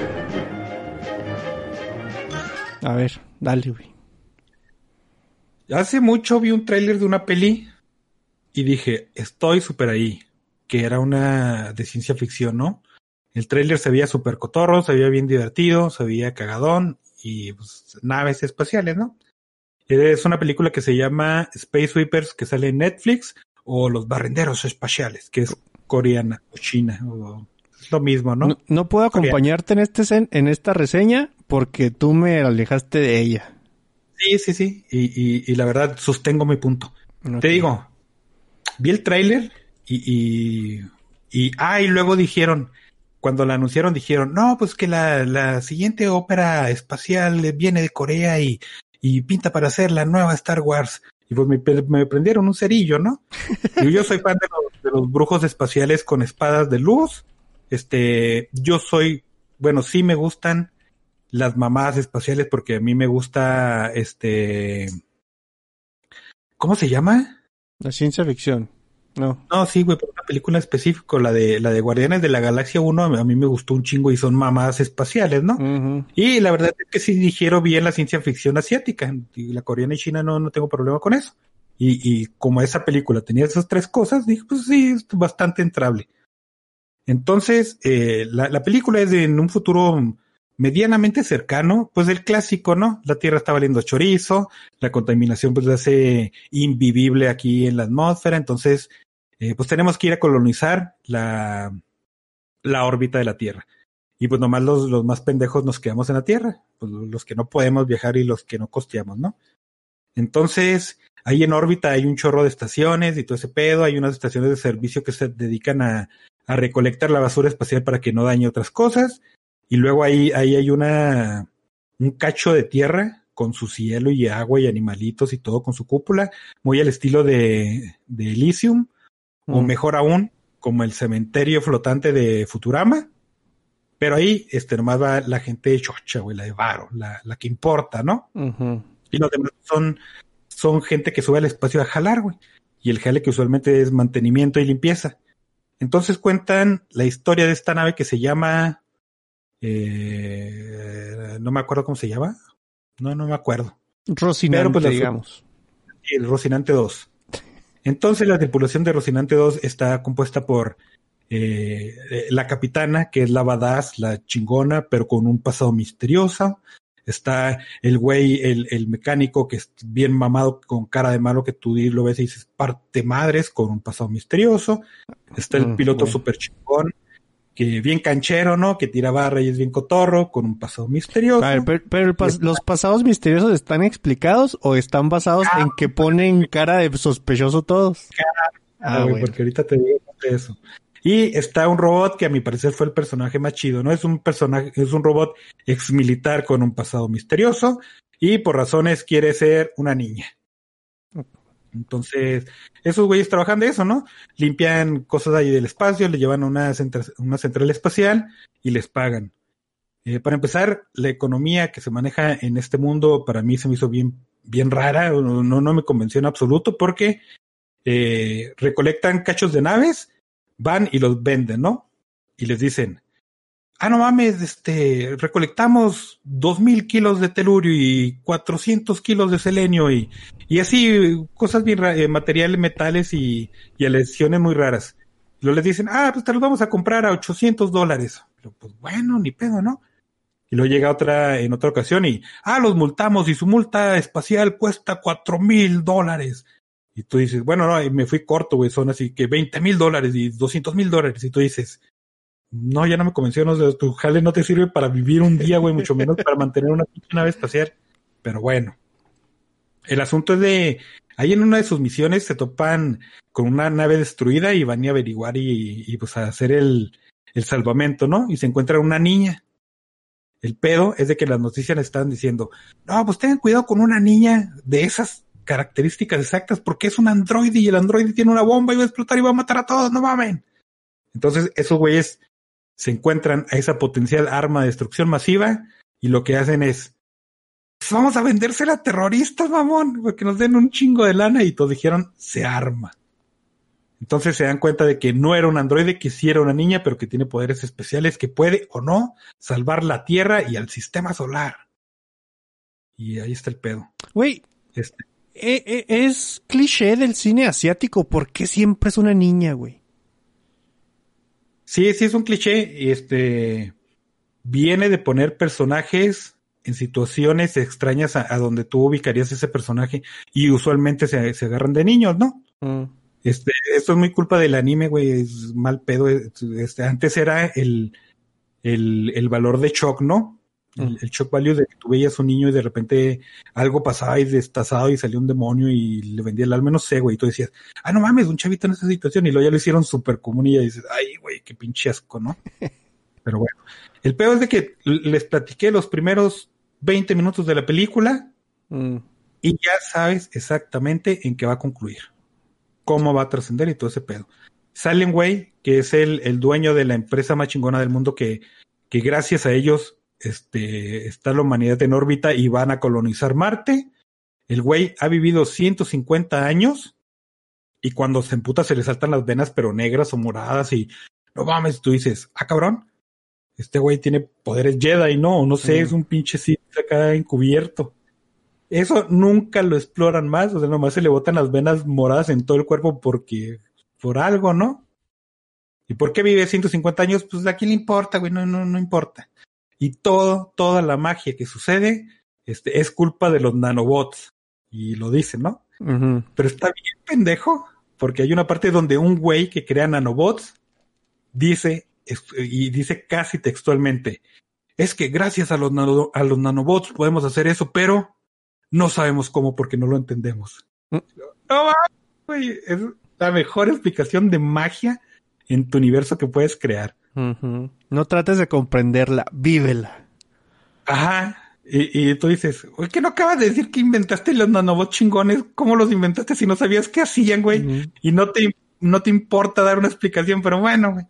A ver, dale, güey. Hace mucho vi un tráiler de una peli y dije, estoy súper ahí que era una de ciencia ficción, ¿no? El tráiler se veía súper cotorro, se veía bien divertido, se veía cagadón y pues, naves espaciales, ¿no? Es una película que se llama Space Sweepers que sale en Netflix o Los Barrenderos Espaciales, que es coreana o china. O, es lo mismo, ¿no? No, puedo acompañarte en, este, en esta reseña porque tú me alejaste de ella. Sí, sí, sí. Y, y, la verdad sostengo mi punto. Te digo, vi el tráiler y, y, ah, y luego dijeron, cuando la anunciaron, dijeron, no, pues que la, la siguiente ópera espacial viene de Corea y, y pinta para hacer la nueva Star Wars. Y pues me, me prendieron un cerillo, ¿no? Yo soy fan de los, de los brujos espaciales con espadas de luz. Este, yo soy, bueno, sí me gustan las mamadas espaciales porque a mí me gusta, este, ¿cómo se llama? La ciencia ficción. No. No, sí, güey, por una película específica, la de la de Guardianes de la Galaxia 1, a mí me gustó un chingo y son mamadas espaciales, ¿no? Y la verdad es que sí dijeron bien la ciencia ficción asiática, y la coreana y china no, no tengo problema con eso. Y, y como esa película tenía esas tres cosas, dije, pues sí, es bastante entrable. Entonces, eh, la, la película es de en un futuro medianamente cercano, pues el clásico, ¿no? La Tierra está valiendo chorizo, la contaminación pues hace invivible aquí en la atmósfera, entonces eh, pues tenemos que ir a colonizar la, la órbita de la Tierra. Y pues nomás los, los más pendejos nos quedamos en la Tierra, pues los que no podemos viajar y los que no costeamos, ¿no? Entonces, ahí en órbita hay un chorro de estaciones y todo ese pedo, hay unas estaciones de servicio que se dedican a, a recolectar la basura espacial para que no dañe otras cosas y luego ahí, ahí hay una, un cacho de tierra con su cielo y agua y animalitos y todo con su cúpula, muy al estilo de, de Elysium, o mm. mejor aún, como el cementerio flotante de Futurama. Pero ahí, este, nomás va la gente chocha, güey, la de varo, la, la que importa, ¿no? Y los demás son, son gente que sube al espacio a jalar, güey. Y el jale que usualmente es mantenimiento y limpieza. Entonces cuentan la historia de esta nave que se llama eh, no me acuerdo cómo se llama. No, no me acuerdo. Rocinante, pues, digamos. El Rocinante 2. Entonces la tripulación de Rocinante 2 está compuesta por eh, la capitana, que es la badass, la chingona, pero con un pasado misterioso. Está el güey, el, el, mecánico, que es bien mamado, con cara de malo, que tú lo ves y dices, parte madres, con un pasado misterioso. Está el piloto super chingón, que bien canchero, ¿no? Que tiraba reyes bien cotorro, con un pasado misterioso. pero, los pasados misteriosos están explicados o están basados en que ponen cara de sospechoso todos. ah, güey, porque ahorita te digo eso. Y está un robot que a mi parecer fue el personaje más chido, ¿no? Es un personaje, es un robot ex militar con un pasado misterioso y por razones quiere ser una niña. Entonces, esos güeyes trabajan de eso, ¿no? Limpian cosas ahí del espacio, le llevan a una, una central espacial y les pagan. Eh, para empezar, la economía que se maneja en este mundo para mí se me hizo bien, bien rara, no, no me convenció en absoluto porque eh, recolectan cachos de naves, van y los venden, ¿no? y les dicen, ah, no mames, este, recolectamos dos mil kilos de telurio y 400 kilos de selenio y, y así cosas bien, eh, materiales, metales y, y lesiones muy raras. Y luego les dicen, ah, pues te los vamos a comprar a 800 dólares. Pero pues bueno, ni pedo, ¿no? Y luego llega otra, en otra ocasión y, ah, los multamos y su multa espacial cuesta cuatro mil dólares. Y tú dices, bueno, no, me fui corto, güey, son así que 20 mil dólares y 200 mil dólares. Y tú dices, no, ya no me convenció, no, tu jale no te sirve para vivir un día, güey, mucho menos para mantener una *laughs* nave espacial. Pero bueno. El asunto es de, ahí en una de sus misiones se topan con una nave destruida y van a averiguar y, y pues a hacer el, el salvamento, ¿no? Y se encuentra una niña. El pedo es de que las noticias le están diciendo, no, pues tengan cuidado con una niña de esas características exactas porque es un androide y el androide tiene una bomba y va a explotar y va a matar a todos, no mamen. Entonces esos güeyes se encuentran a esa potencial arma de destrucción masiva y lo que hacen es, pues vamos a vendérsela a terroristas, mamón, porque nos den un chingo de lana y todos dijeron, se arma. Entonces se dan cuenta de que no era un androide, que sí era una niña, pero que tiene poderes especiales, que puede o no salvar la Tierra y al sistema solar. Y ahí está el pedo. Güey, este. Eh, eh, es cliché del cine asiático, ¿por qué siempre es una niña, güey? Sí, sí es un cliché. Este viene de poner personajes en situaciones extrañas a, donde tú ubicarías ese personaje y usualmente se, se agarran de niños, ¿no? Mm. Este, esto es muy culpa del anime, güey, es mal pedo. Este, antes era el, el, el valor de shock, ¿no? El, shock value de que tú veías un niño y de repente algo pasaba y destazado y salió un demonio y le vendía el alma, no sé, güey. Y tú decías, ah, no mames, un chavito en esa situación. Y luego ya lo hicieron súper común y ya dices, ay, güey, qué pinche asco, ¿no? *laughs* Pero bueno, el peor es de que les platiqué los primeros 20 minutos de la película mm. y ya sabes exactamente en qué va a concluir, cómo va a trascender y todo ese pedo. Sale un güey que es el, el dueño de la empresa más chingona del mundo que, que gracias a ellos este, está la humanidad en órbita y van a colonizar Marte. El güey ha vivido 150 años y cuando se emputa se le saltan las venas pero negras o moradas y no mames, tú dices, ah cabrón, este güey tiene poderes Jedi, no, no sé, es un pinche Sith acá encubierto. Eso nunca lo exploran más, o sea, nomás se le botan las venas moradas en todo el cuerpo porque, por algo, ¿no? ¿Y por qué vive 150 años? Pues a quién le importa, güey, no, no, no importa. Y todo, toda la magia que sucede este, es culpa de los nanobots. Y lo dicen, ¿no? Pero está bien pendejo, porque hay una parte donde un güey que crea nanobots dice, y dice casi textualmente, es que gracias a los, a los nanobots podemos hacer eso, pero no sabemos cómo porque no lo entendemos. Mm. No, güey, es la mejor explicación de magia en tu universo que puedes crear. No trates de comprenderla, vívela. Ajá. Y, tú dices, güey, que no acabas de decir que inventaste los nanobots chingones. ¿Cómo los inventaste si no sabías qué hacían, güey? Y no te, no te importa dar una explicación, pero bueno, güey.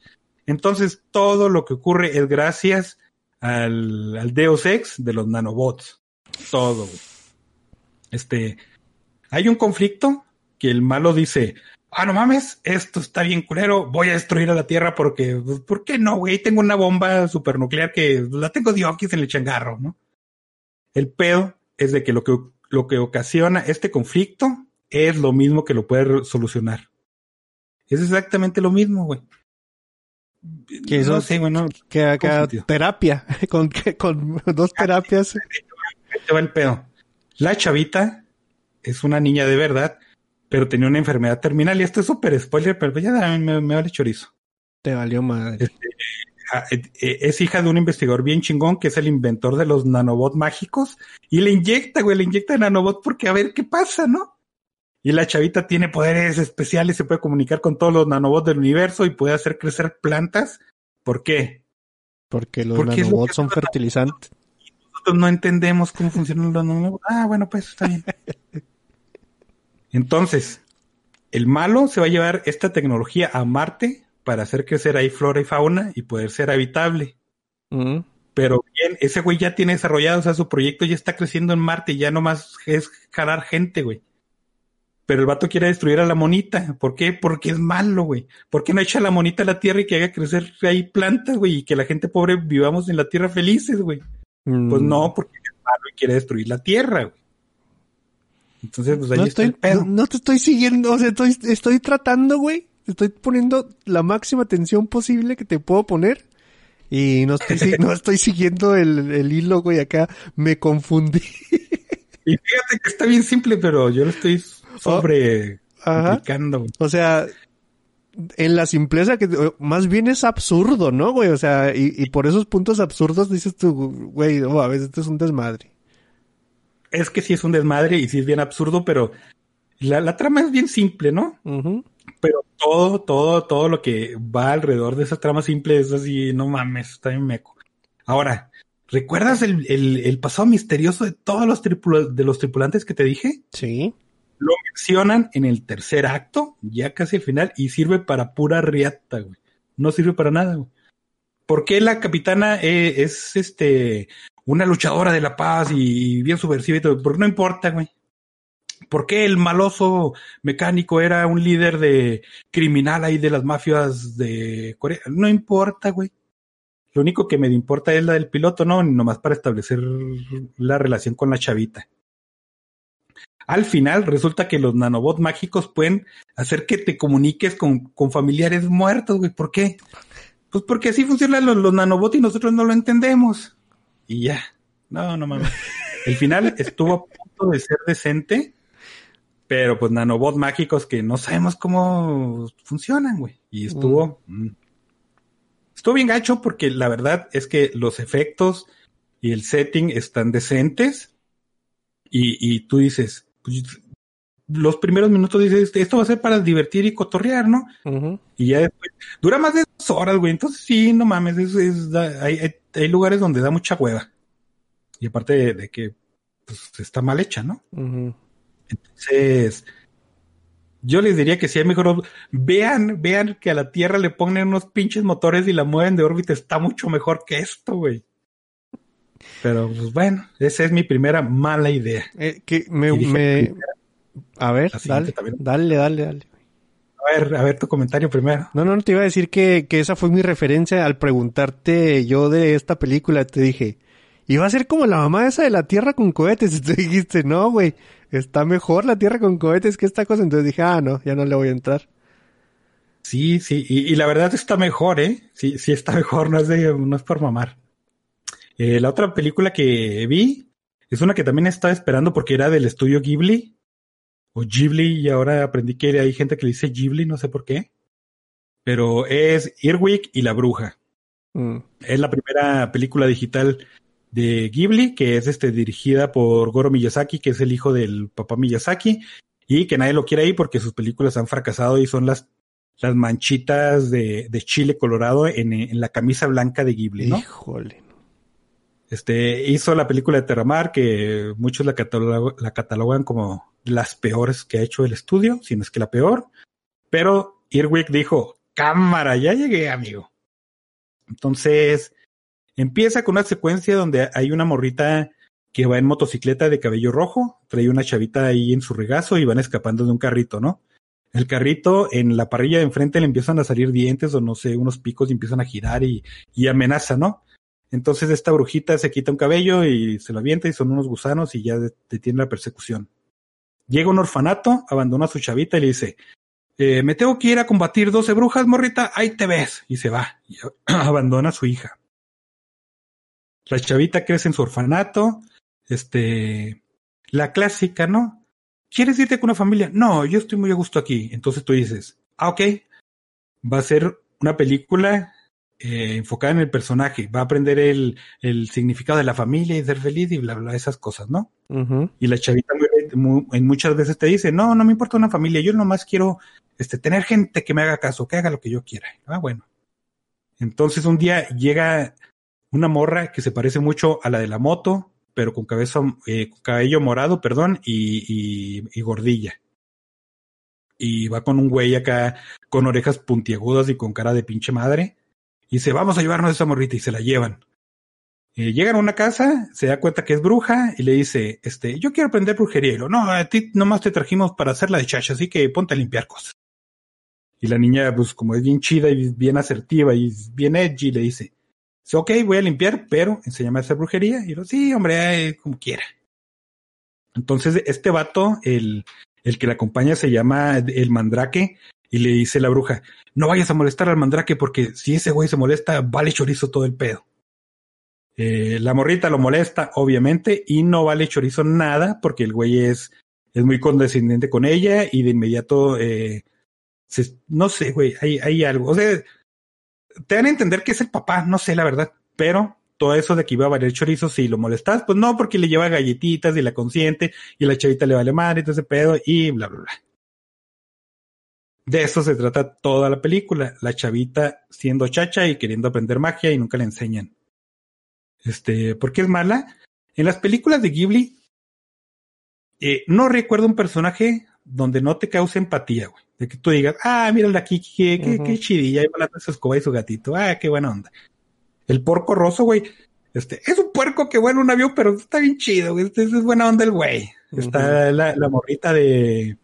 Entonces, todo lo que ocurre es gracias al, al Deus Ex de los nanobots. Todo, güey. Este, hay un conflicto que el malo dice, ah, no mames, esto está bien culero, voy a destruir a la Tierra porque, pues, ¿por qué no, güey? Tengo una bomba supernuclear que la tengo diokis en el changarro, ¿no? El pedo es de que lo que, lo que ocasiona este conflicto es lo mismo que lo puede solucionar. Es exactamente lo mismo, güey. Que eso, no sé, bueno, que terapia, *laughs* con, con dos terapias. Este va el pedo. La chavita es una niña de verdad pero tenía una enfermedad terminal. Y esto es súper spoiler, pero ya me, me vale chorizo. Te valió madre. Este, eh, eh, es hija de un investigador bien chingón que es el inventor de los nanobots mágicos y le inyecta, güey, le inyecta nanobot porque a ver qué pasa, ¿no? Y la chavita tiene poderes especiales, se puede comunicar con todos los nanobots del universo y puede hacer crecer plantas. ¿Por qué? Porque los nanobots son fertilizantes. Nosotros no entendemos cómo funcionan los nanobots. Ah, bueno, pues está bien. *laughs* Entonces, el malo se va a llevar esta tecnología a Marte para hacer crecer ahí flora y fauna y poder ser habitable. Mm. Pero bien, ese güey ya tiene desarrollado, o sea, su proyecto ya está creciendo en Marte y ya nomás es jalar gente, güey. pero el vato quiere destruir a la monita. ¿Por qué? Porque es malo, güey. ¿Por qué no echa la monita a la tierra y que haga crecer ahí plantas, güey? Y que la gente pobre vivamos en la tierra felices, güey. Pues no, mm. porque es malo y quiere destruir la tierra, güey. Entonces, pues ahí no está estoy, No, te estoy siguiendo, o sea, estoy, estoy tratando, güey. Estoy poniendo la máxima atención posible que te puedo poner. Y no estoy, *laughs* no estoy siguiendo el, el hilo, güey. Acá me confundí. *laughs* Y fíjate que está bien simple, pero yo lo estoy sobre O sea, en la simpleza que más bien es absurdo, ¿no, güey? O sea, y, por esos puntos absurdos dices tú, güey, oh, a veces esto es un desmadre. Es que sí es un desmadre y sí es bien absurdo, pero la, trama es bien simple, ¿no? Pero todo, todo, todo lo que va alrededor de esa trama simple es así, no mames, está bien meco. Ahora, ¿recuerdas el, el pasado misterioso de todos los, de los tripulantes que te dije? Sí. Lo mencionan en el tercer acto, ya casi al final, y sirve para pura riata, güey. No sirve para nada, güey. ¿Por qué la capitana eh, es este una luchadora de la paz y bien subversiva y todo? Porque no importa, güey. ¿Por qué el maloso mecánico era un líder de criminal ahí de las mafias de Corea? No importa, güey. Lo único que me importa es la del piloto, ¿no? Nomás para establecer la relación con la chavita. Al final resulta que los nanobots mágicos pueden hacer que te comuniques con, con familiares muertos, güey. ¿Por qué? Pues porque así funcionan los, nanobots y nosotros no lo entendemos. Y ya. No, no mames. El final estuvo a punto de ser decente, pero pues nanobots mágicos que no sabemos cómo funcionan, güey. Y estuvo... Mm. Mm, estuvo bien gacho porque la verdad es que los efectos y el setting están decentes. Y, y tú dices, pues, los primeros minutos dices, esto va a ser para divertir y cotorrear, ¿no? Y ya después, dura más de dos horas, güey. Entonces sí, no mames, es, hay, hay, lugares donde da mucha hueva. Y aparte de, que pues, está mal hecha, ¿no? Entonces, yo les diría que si hay mejor, vean, vean que a la Tierra le ponen unos pinches motores y la mueven de órbita, está mucho mejor que esto, güey. Pero pues bueno, esa es mi primera mala idea. Eh, que me, me... A ver, dale, dale, dale, dale. A ver, a ver tu comentario primero. No, no, te iba a decir que, que esa fue mi referencia al preguntarte yo de esta película. Te dije, iba a ser como la mamá esa de la Tierra con cohetes. *laughs* Y tú dijiste, no, güey, está mejor la Tierra con cohetes que esta cosa. Entonces dije, ah, no, ya no le voy a entrar. Sí, sí, y, y la verdad está mejor, ¿eh? Sí, sí está *laughs* mejor, no es, de, no es por mamar. Eh, la otra película que vi es una que también estaba esperando porque era del estudio Ghibli o Ghibli y ahora aprendí que hay gente que le dice Ghibli, no sé por qué. Pero es Earwig y la bruja. Mm. Es la primera película digital de Ghibli que es este dirigida por Goro Miyazaki, que es el hijo del papá Miyazaki y que nadie lo quiere ahí porque sus películas han fracasado y son las las manchitas de, de chile colorado en, en, la camisa blanca de Ghibli, ¿no? Híjole. Este, hizo la película de Terramar, que muchos la, catalogan como las peores que ha hecho el estudio, si no es que la peor. Pero Irwick dijo, cámara, ya llegué, amigo. Entonces, empieza con una secuencia donde hay una morrita que va en motocicleta de cabello rojo, trae una chavita ahí en su regazo y van escapando de un carrito, ¿no? El carrito en la parrilla de enfrente le empiezan a salir dientes o no sé, unos picos y empiezan a girar y, y amenaza, ¿no? Entonces esta brujita se quita un cabello y se lo avienta y son unos gusanos y ya detiene la persecución. Llega un orfanato, abandona a su chavita y le dice, eh, me tengo que ir a combatir doce brujas, morrita, ahí te ves. Y se va, y *clears throat* abandona a su hija. La chavita crece en su orfanato, este, la clásica, ¿no? ¿Quieres irte con una familia? No, yo estoy muy a gusto aquí. Entonces tú dices, ah, ok, va a ser una película eh, enfocada en el personaje, va a aprender el, el, significado de la familia y ser feliz y bla, bla, esas cosas, ¿no? Y la chavita muy, en muchas veces te dice, no, no me importa una familia, yo nomás quiero este, tener gente que me haga caso, que haga lo que yo quiera. Ah, bueno. Entonces un día llega una morra que se parece mucho a la de la moto, pero con cabeza, eh, cabello morado, perdón, y, y, y gordilla y va con un güey acá con orejas puntiagudas y con cara de pinche madre. Y dice, vamos a llevarnos a esa morrita y se la llevan. Eh, llegan a una casa, se da cuenta que es bruja y le dice, este, yo quiero aprender brujería. Y lo, no, a ti nomás te trajimos para hacerla de chacha, así que ponte a limpiar cosas. Y la niña, pues como es bien chida y bien asertiva y bien edgy, le dice, ok, voy a limpiar, pero enséñame a hacer brujería. Y lo, sí, hombre, como quiera. Entonces, este vato, el, el que la acompaña se llama el mandrake y le dice la bruja, no vayas a molestar al mandrake porque si ese güey se molesta, vale chorizo todo el pedo. Eh, la morrita lo molesta, obviamente, y no vale chorizo nada porque el güey es, es muy condescendiente con ella y de inmediato, eh, no sé, güey, hay, hay algo. O sea, te dan a entender que es el papá, no sé la verdad, pero todo eso de que iba a valer chorizo, si lo molestas, pues no, porque le lleva galletitas y la consiente y la chavita le vale madre y todo ese pedo y bla, bla, bla. De eso se trata toda la película, la chavita siendo chacha y queriendo aprender magia y nunca le enseñan. Este, ¿por qué es mala? En las películas de Ghibli, eh, no recuerdo un personaje donde no te cause empatía, güey. De que tú digas, ah, mira aquí, qué, qué, qué chidilla, ahí volando su escoba y su gatito, ah, qué buena onda. El porco roso, güey, este, es un puerco que bueno un avión, pero está bien chido, güey. Este, es buena onda el güey. Está la, la, morrita de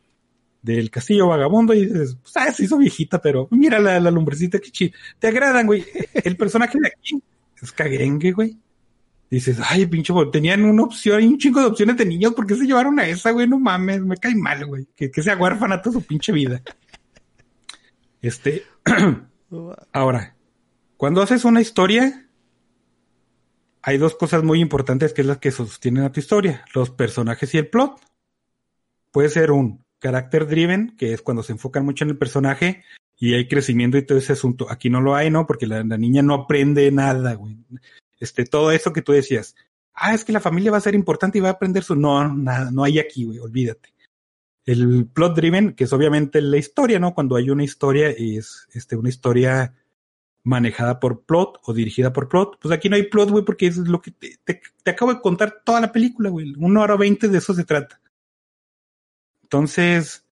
del castillo vagabundo y dices, pues, ah, se hizo viejita, pero mira la, la lumbrecita, qué chido. Te agradan, güey. El personaje de aquí es caguengue, güey dices, ay, pinche, tenían una opción, y un chingo de opciones de niños, ¿por qué se llevaron a esa, güey? No mames, me cae mal, güey. Que, que sea huérfana toda su pinche vida. Este, *clears throat* ahora, cuando haces una historia, hay dos cosas muy importantes que es las que sostienen a tu historia, los personajes y el plot. Puede ser un carácter driven, que es cuando se enfocan mucho en el personaje y hay crecimiento y todo ese asunto. Aquí no lo hay, ¿no? Porque la, la niña no aprende nada, güey este, todo eso que tú decías, ah, es que la familia va a ser importante y va a aprender su, no, nada, no hay aquí, güey, olvídate. El plot driven, que es obviamente la historia, ¿no? Cuando hay una historia es, este, una historia manejada por plot o dirigida por plot, pues aquí no hay plot, güey, porque es lo que te, acabo de contar toda la película, güey, una hora veinte de eso se trata. Entonces,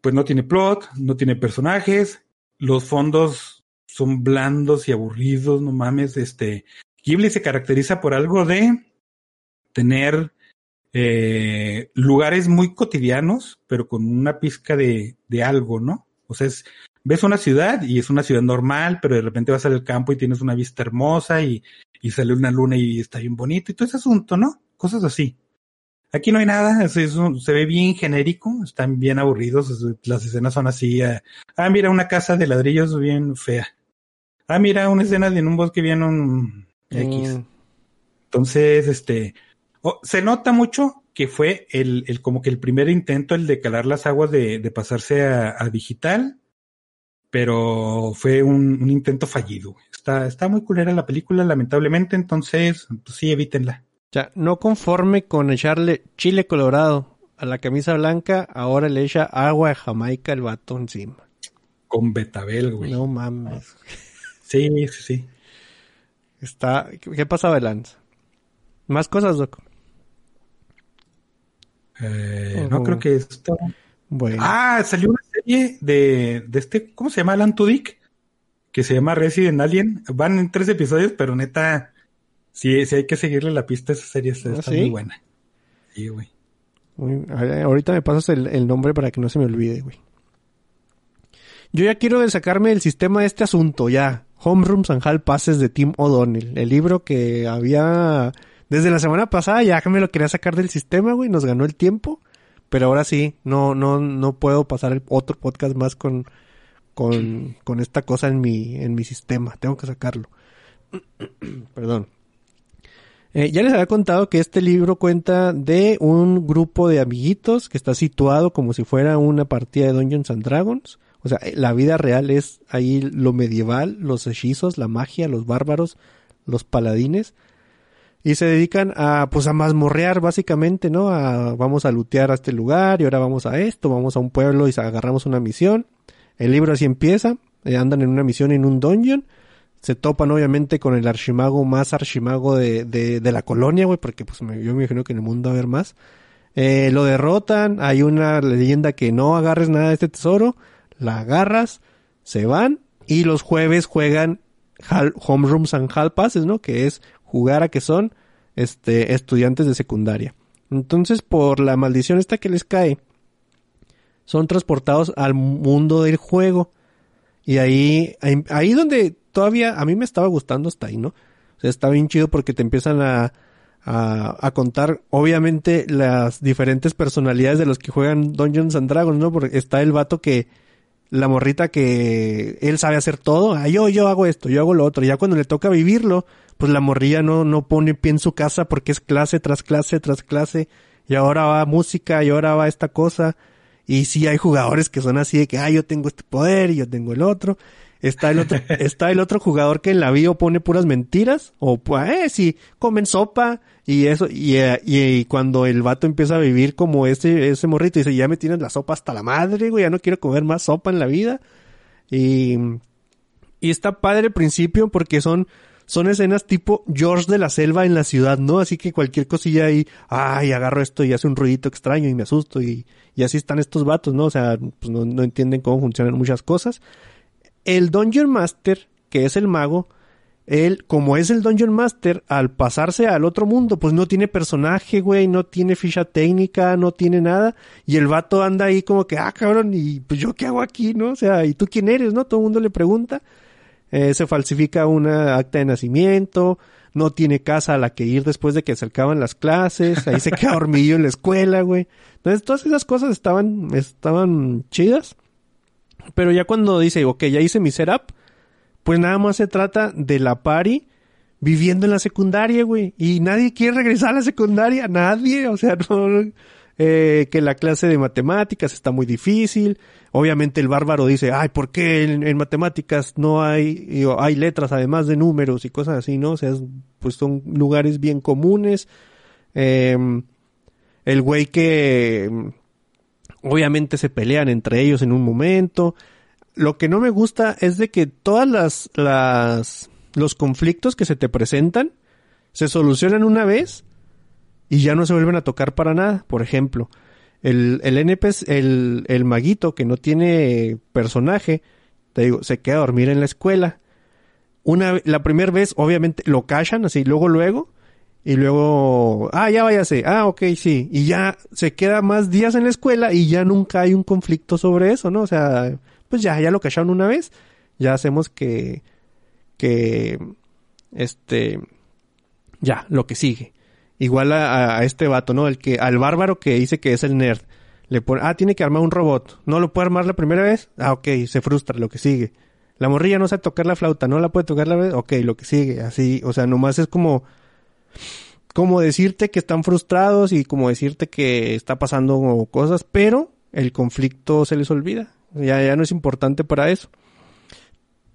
pues no tiene plot, no tiene personajes, los fondos son blandos y aburridos, no mames, este, Ghibli se caracteriza por algo de tener eh, lugares muy cotidianos, pero con una pizca de, de algo, ¿no? O sea, es, ves una ciudad y es una ciudad normal, pero de repente vas al campo y tienes una vista hermosa y, y sale una luna y está bien bonito y todo ese asunto, ¿no? Cosas así. Aquí no hay nada, es, se ve bien genérico, están bien aburridos, las escenas son así. ah, ah mira, una casa de ladrillos bien fea. Ah, mira, una escena de en un bosque bien un, X. Mm. Entonces, este, se nota mucho que fue el, el, como que el primer intento, el de calar las aguas de, de pasarse a, a, digital, pero fue un, un, intento fallido. Está, está muy culera la película, lamentablemente, entonces, pues sí, evítenla. Ya, no conforme con echarle chile colorado a la camisa blanca, ahora le echa agua de Jamaica el vato encima. Con betabel, güey. No mames. Sí, sí, sí. Está. ¿Qué pasa, Lance? ¿Más cosas, Doc? Eh, No creo que esto. Bueno. Ah, salió una serie de, de este, ¿cómo se llama? Alan Tudyk, que se llama Resident Alien. Van en tres episodios, pero neta, sí, sí hay que seguirle la pista a esa serie, está, ¿Ah, muy buena. Sí, güey. ahorita me pasas el, el, nombre para que no se me olvide, güey. Yo ya quiero sacarme del sistema este asunto, ya. Homerooms and Hall Passes de Tim O'Donnell. El libro que había desde la semana pasada ya que me lo quería sacar del sistema, güey. Nos ganó el tiempo. Pero ahora sí, no, no, no puedo pasar el otro podcast más con, con, con esta cosa en mi, en mi sistema. Tengo que sacarlo. *clears throat* Perdón. Eh, ya les había contado que este libro cuenta de un grupo de amiguitos que está situado como si fuera una partida de Dungeons and Dragons. O sea, la vida real es ahí lo medieval, los hechizos, la magia, los bárbaros, los paladines. Y se dedican a, pues a mazmorrear básicamente, ¿no? A, vamos a lutear a este lugar y ahora vamos a esto, vamos a un pueblo y agarramos una misión. El libro así empieza, eh, andan en una misión en un dungeon. Se topan obviamente con el archimago más archimago de, de, la colonia, güey, porque pues yo me imagino que en el mundo va a haber más. Eh, lo derrotan, hay una leyenda que no agarres nada de este tesoro la agarras, se van y los jueves juegan Home Rooms and Hall Passes, ¿no? Que es jugar a que son este estudiantes de secundaria. Entonces, por la maldición esta que les cae, son transportados al mundo del juego. Y ahí, ahí, donde todavía a mí me estaba gustando hasta ahí, ¿no? O sea, está bien chido porque te empiezan a, a, contar, obviamente, las diferentes personalidades de los que juegan Dungeons and Dragons, ¿no? Porque está el vato que, la morrita que él sabe hacer todo, ah, yo, yo hago esto, yo hago lo otro. Ya cuando le toca vivirlo, pues la morrilla no, no pone pie en su casa porque es clase tras clase tras clase. Y ahora va música y ahora va esta cosa. Y sí hay jugadores que son así de que, ah, yo tengo este poder y yo tengo el otro. Está el otro, *laughs* está el otro jugador que en la bio pone puras mentiras. O, pues, eh, sí, comen sopa y eso. Y, eh, y, cuando el vato empieza a vivir como ese, ese morrito, dice, ya me tienes la sopa hasta la madre, güey, ya no quiero comer más sopa en la vida. Y, y está padre al principio porque son, son escenas tipo George de la selva en la ciudad, ¿no? Así que cualquier cosilla ahí, ay, agarro esto y hace un ruidito extraño y me asusto y, y así están estos vatos, ¿no? O sea, pues no, no entienden cómo funcionan muchas cosas. El Dungeon Master, que es el mago, él, como es el Dungeon Master, al pasarse al otro mundo, pues no tiene personaje, güey, no tiene ficha técnica, no tiene nada, y el vato anda ahí como que, ah, cabrón, y pues yo qué hago aquí, ¿no? O sea, ¿y tú quién eres, no? Todo el mundo le pregunta. Eh, se falsifica una acta de nacimiento, no tiene casa a la que ir después de que se acaban las clases, ahí se queda dormido en la escuela, güey. Entonces, todas esas cosas estaban, estaban chidas. Pero ya cuando dice, ok, ya hice mi setup, pues nada más se trata de la pari viviendo en la secundaria, güey. Y nadie quiere regresar a la secundaria, nadie, o sea, *laughs* no, eh, que la clase de matemáticas está muy difícil. Obviamente el bárbaro dice, ay, ¿por qué en, matemáticas no hay, hay letras además de números y cosas así, ¿no? O sea, pues son lugares bien comunes. Em, el güey que em, obviamente se pelean entre ellos en un momento. Lo que no me gusta es de que todas las, las, los conflictos que se te presentan se solucionan una vez y ya no se vuelven a tocar para nada. Por ejemplo, el, el NPC, el, el maguito que no tiene personaje, te digo, se queda a dormir en la escuela. Una, la primera vez, obviamente, lo callan así, luego, luego, y luego, ah, ya váyase, ah, ok, sí, y ya se queda más días en la escuela y ya nunca hay un conflicto sobre eso, ¿no? O sea, pues ya, ya lo cacharon una vez, ya hacemos que, que, este, ya, lo que sigue. Igual a, este vato, ¿no? El que, al bárbaro que dice que es el nerd. Le pone, ah, tiene que armar un robot. ¿No lo puede armar la primera vez? Ah, ok, se frustra, lo que sigue. La morrilla no sabe tocar la flauta, no la puede tocar la vez, ok, lo que sigue, así, o sea, nomás es como, como decirte que están frustrados y como decirte que está pasando cosas, pero el conflicto se les olvida, ya, ya no es importante para eso.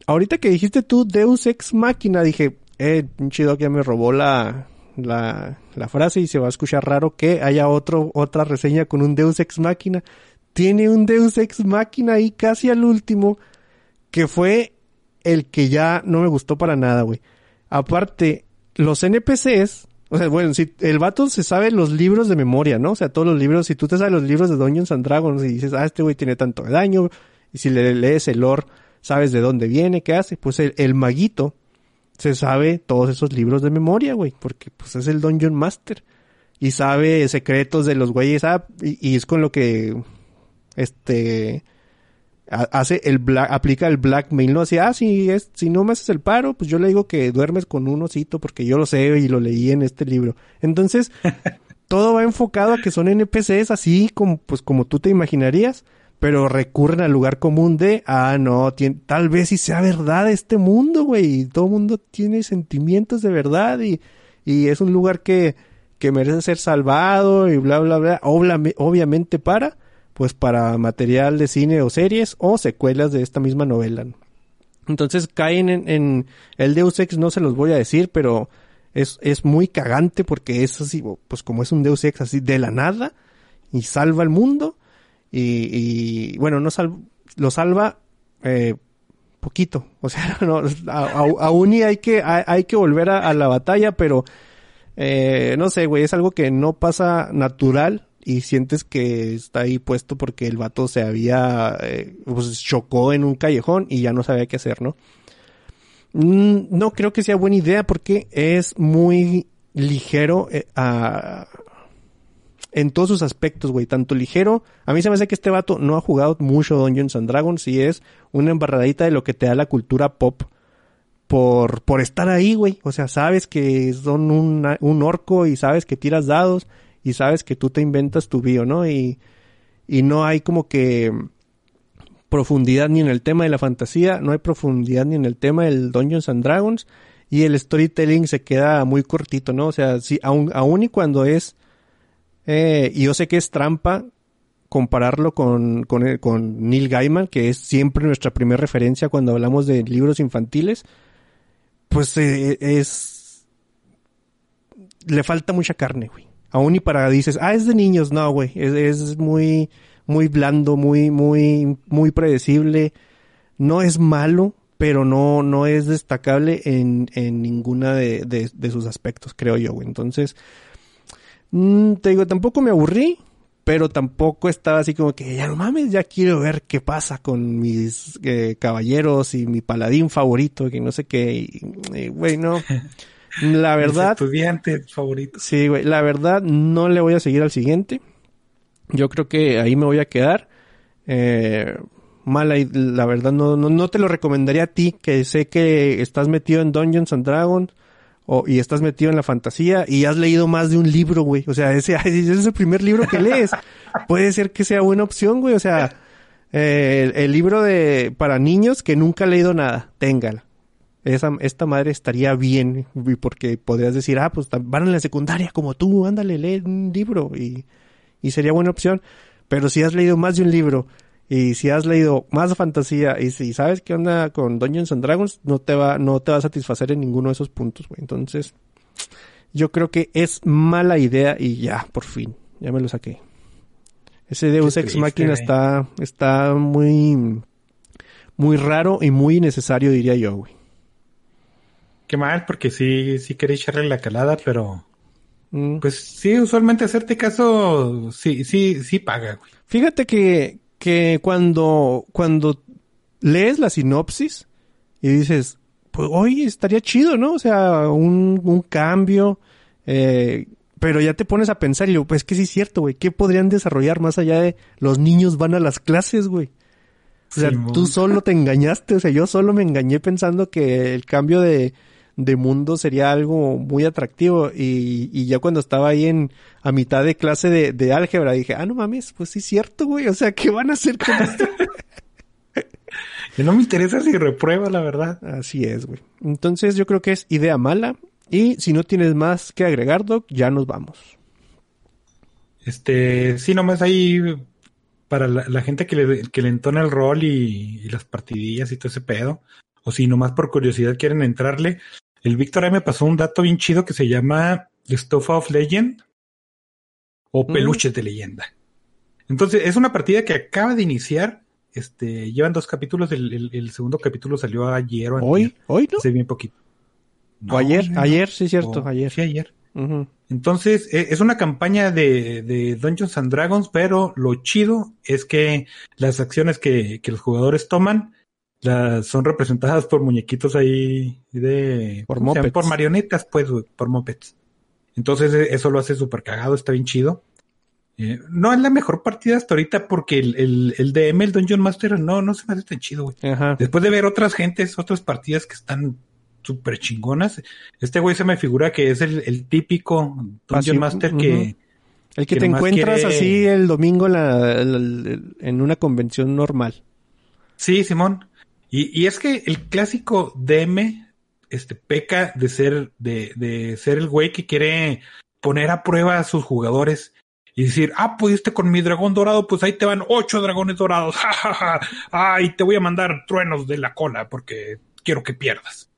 Ahorita que dijiste tú Deus Ex Máquina, dije, eh, chido que ya me robó la, la, la frase y se va a escuchar raro que haya otro, otra reseña con un Deus Ex Máquina. Tiene un Deus Ex Máquina ahí casi al último, que fue el que ya no me gustó para nada, güey. Aparte, los NPCs, o sea, bueno, si el vato se sabe los libros de memoria, ¿no? O sea, todos los libros, si tú te sabes los libros de Dungeons and Dragons y dices, ah, este güey tiene tanto daño, y si le lees el lore, sabes de dónde viene, qué hace, pues el, el maguito se sabe todos esos libros de memoria, güey, porque pues es el Dungeon Master y sabe secretos de los güeyes, ah, y, es con lo que este hace el black, aplica el blackmail, no así, ah, si es, si no me haces el paro, pues yo le digo que duermes con un osito porque yo lo sé y lo leí en este libro. Entonces, *laughs* todo va enfocado a que son NPCs así como, pues como tú te imaginarías pero recurren al lugar común de, ah, no, tal vez si sea verdad este mundo, güey, todo mundo tiene sentimientos de verdad y, y es un lugar que, que merece ser salvado y bla, bla, bla, obviamente para, pues para material de cine o series o secuelas de esta misma novela. Entonces caen en, en el Deus Ex, no se los voy a decir, pero es, es muy cagante porque es así, pues como es un Deus Ex así de la nada y salva el mundo y, bueno, no lo salva eh, poquito. O sea, *laughs* no, aún y hay que, hay, que volver a, la batalla, pero eh, no sé, güey, es algo que no pasa natural y sientes que está ahí puesto porque el vato se había, eh, pues chocó en un callejón y ya no sabía qué hacer, ¿no? Mm, no creo que sea buena idea porque es muy ligero eh, en todos sus aspectos, güey. Tanto ligero. A mí se me hace que este vato no ha jugado mucho Dungeons and Dragons y es una embarradita de lo que te da la cultura pop por, por estar ahí, güey. O sea, sabes que son un, un orco y sabes que tiras dados y sabes que tú te inventas tu bio, ¿no? Y, y no hay como que profundidad ni en el tema de la fantasía, no hay profundidad ni en el tema del Dungeons and Dragons y el storytelling se queda muy cortito, ¿no? O sea, sí, aún, aún y cuando es, eh, y yo sé que es trampa compararlo con, con, con Neil Gaiman, que es siempre nuestra primera referencia cuando hablamos de libros infantiles, pues eh, es... Le falta mucha carne, güey. Aún y para dices, ah, es de niños, no, güey. Es, es muy, muy blando, muy, muy, muy predecible. No es malo, pero no, no es destacable en, en ninguna de, de, sus aspectos, creo yo, güey. Entonces, mm, te digo, tampoco me aburrí, pero tampoco estaba así como que ya no mames, ya quiero ver qué pasa con mis eh, caballeros y mi paladín favorito, que no sé qué, güey, no. *laughs* La verdad. estudiante favorito. Sí, güey, la verdad no le voy a seguir al siguiente. Yo creo que ahí me voy a quedar. Eh, mala, la verdad no, no, no te lo recomendaría a ti, que sé que estás metido en Dungeons and Dragons o, y estás metido en la fantasía y has leído más de un libro, güey. O sea, ese, *laughs* ese es el primer libro que lees. *laughs* Puede ser que sea buena opción, güey. O sea, eh, el, libro de para niños que nunca ha leído nada, téngala. Esa, esta madre estaría bien, porque podrías decir, ah, pues van en la secundaria como tú, ándale, lee un libro y, y sería buena opción. Pero si has leído más de un libro y si has leído más fantasía y si sabes qué onda con Dungeons and Dragons, no te va, no te va a satisfacer en ninguno de esos puntos, güey. Entonces, yo creo que es mala idea y ya, por fin, ya me lo saqué. Ese Deus Ex Machina está, está muy, muy raro y muy necesario, diría yo, güey. Qué mal, porque sí, sí quería echarle la calada, pero mm. pues sí, usualmente hacerte caso, sí, sí, sí paga, güey. Fíjate que, que cuando, cuando lees la sinopsis y dices, pues hoy estaría chido, ¿no? O sea, un, un cambio, eh, pero ya te pones a pensar y digo, pues que sí es cierto, güey, ¿qué podrían desarrollar más allá de los niños van a las clases, güey? O sea, tú solo te engañaste, o sea, yo solo me engañé pensando que el cambio de, de mundo sería algo muy atractivo y, y ya cuando estaba ahí en a mitad de clase de, de álgebra dije, ah, no mames, pues sí es cierto, güey, o sea, ¿qué van a hacer con esto? *laughs* no me interesa si reprueba, la verdad. Así es, güey. Entonces yo creo que es idea mala y si no tienes más que agregar, Doc, ya nos vamos. Este, sí, nomás ahí para la, gente que le, que le entona el rol y, y, las partidillas y todo ese pedo, o si nomás por curiosidad quieren entrarle, el Víctor ahí me pasó un dato bien chido que se llama The Stuff of Legend o mm. Peluches de Leyenda. Entonces, es una partida que acaba de iniciar. Este, llevan dos capítulos. El, segundo capítulo salió ayer o Hoy, hoy, ¿no? Hace bien poquito. o ayer, ayer, sí, cierto, ayer. Sí, ayer. Entonces, e, es una campaña de, de, Dungeons and Dragons, pero lo chido es que las acciones que, que los jugadores toman las son representadas por muñequitos ahí de... Por mopeds. Por marionetas, pues, por mopeds. Entonces e, eso lo hace súper cagado, está bien chido. Eh, no es la mejor partida hasta ahorita porque el, el, el DM, el Dungeon Master, no, no se me hace tan chido, güey. Después de ver otras gentes, otras partidas que están súper chingonas, este güey se me figura que es el, típico Dungeon Master que... El que, te encuentras así el domingo en una convención normal. Sí, Simón. Y, y es que el clásico DM este peca de ser, de, de ser el güey que quiere poner a prueba a sus jugadores y decir, ah, pudiste con mi dragón dorado, pues ahí te van ocho dragones dorados, *laughs* jajaja, ay, te voy a mandar truenos de la cola porque quiero que pierdas.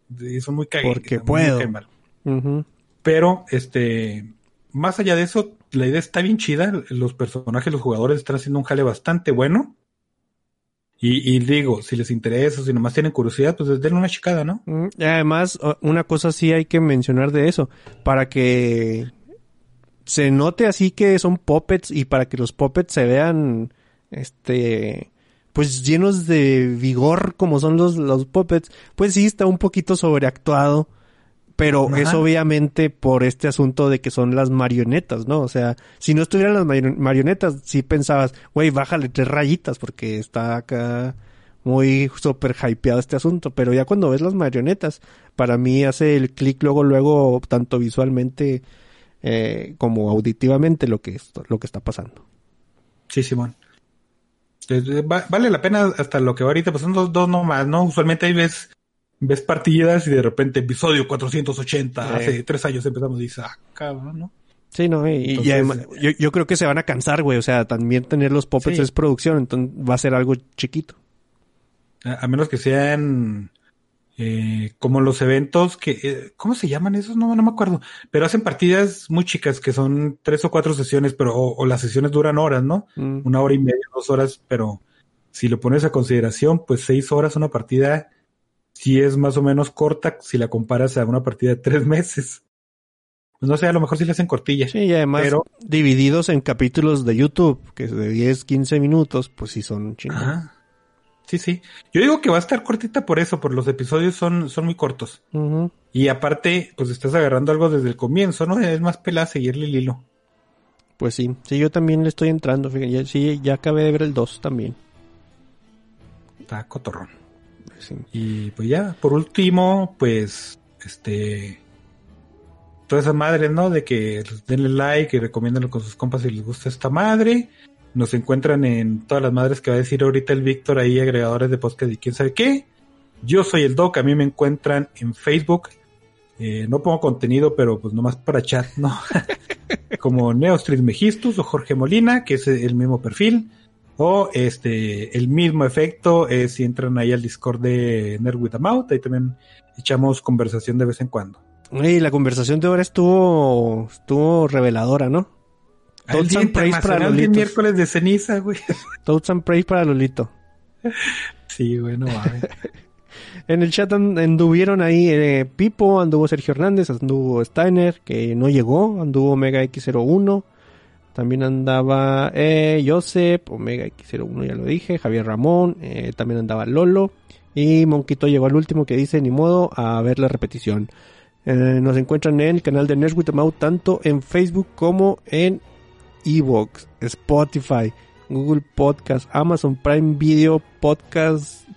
Son muy cagados. Porque puedo. Pero, este, más allá de eso, la idea está bien chida, los personajes, los jugadores están haciendo un jale bastante bueno. Y, digo, si les interesa, si nomás tienen curiosidad, pues denle una chicada, ¿no? Mm, y además, una cosa sí hay que mencionar de eso, para que se note así que son puppets y para que los puppets se vean, este, pues llenos de vigor como son los, los puppets, pues sí está un poquito sobreactuado. Pero es obviamente por este asunto de que son las marionetas, ¿no? O sea, si no estuvieran las marionetas, sí pensabas, güey, bájale tres rayitas porque está acá muy super hypeado este asunto. Pero ya cuando ves las marionetas, para mí hace el clic luego, luego, tanto visualmente eh, como auditivamente lo que, lo que está pasando. Sí, Simón. Vale la pena hasta lo que va ahorita, pues son dos, dos nomás, ¿no? Usualmente ahí ves, ves partidas y de repente episodio 480, hace tres años empezamos y dices, ah, cabrón, ¿no? Sí, no, y, yo, yo, creo que se van a cansar, güey, o sea, también tener los puppets es producción, entonces va a ser algo chiquito. A, menos que sean eh, como los eventos que, eh, ¿cómo se llaman esos? No, no me acuerdo, pero hacen partidas muy chicas que son tres o cuatro sesiones, pero o, las sesiones duran horas, ¿no? Mm. Una hora y media, dos horas, pero si lo pones a consideración, pues seis horas una partida si es más o menos corta si la comparas a una partida de tres *laughs* meses. Pues no sé, a lo mejor sí le hacen cortillas. Sí, y además pero... divididos en capítulos de YouTube, que es de 10, 15 minutos, pues sí son chingados. Sí, sí. Yo digo que va a estar cortita por eso, por los episodios son, son muy cortos. Y aparte, pues estás agarrando algo desde el comienzo, ¿no? Es más pelada seguirle el hilo. Pues sí, sí, yo también le estoy entrando. Fíjate, sí, ya acabé de ver el 2 también. Está cotorrón. Y pues ya, por último, pues, este, toda esa madre, ¿no? De que denle like y recomiéndenlo con sus compas si les gusta esta madre. Nos encuentran en todas las madres que va a decir ahorita el Víctor ahí, agregadores de podcast y quién sabe qué. Yo soy el Doc, a mí me encuentran en Facebook. Eh, no pongo contenido, pero pues nomás para chat, ¿no? *laughs* Como Neostris Mejistus o Jorge Molina, que es el mismo perfil. O este, el mismo efecto es si entran ahí al Discord de Nerd with a Mouth, ahí también echamos conversación de vez en cuando. Y la conversación de ahora estuvo, estuvo reveladora, ¿no? Toads and Praise para Lolito. miércoles de ceniza, güey. *laughs* Toads and Praise para Lolito. Sí, bueno, ver. *laughs* en el chat anduvieron ahí eh, Pipo, anduvo Sergio Hernández, anduvo Steiner, que no llegó, anduvo Omega X01. También andaba eh, Joseph, Omega X01 ya lo dije, Javier Ramón, eh, también andaba Lolo. Y Monquito llegó al último que dice, ni modo, a ver la repetición. Eh, nos encuentran en el canal de Nerds With tanto en Facebook como en Evox, Spotify, Google Podcast, Amazon Prime Video, Podcast,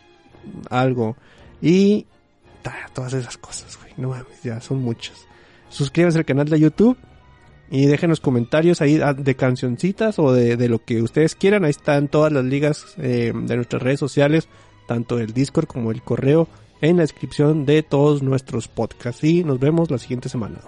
algo. Y todas esas cosas, güey. No mames, ya son muchas. Suscríbanse al canal de YouTube y déjenos comentarios ahí ah, de cancioncitas o de, lo que ustedes quieran. Ahí están todas las ligas eh, de nuestras redes sociales, tanto el Discord como el correo, en la descripción de todos nuestros podcasts. Y nos vemos la siguiente semana.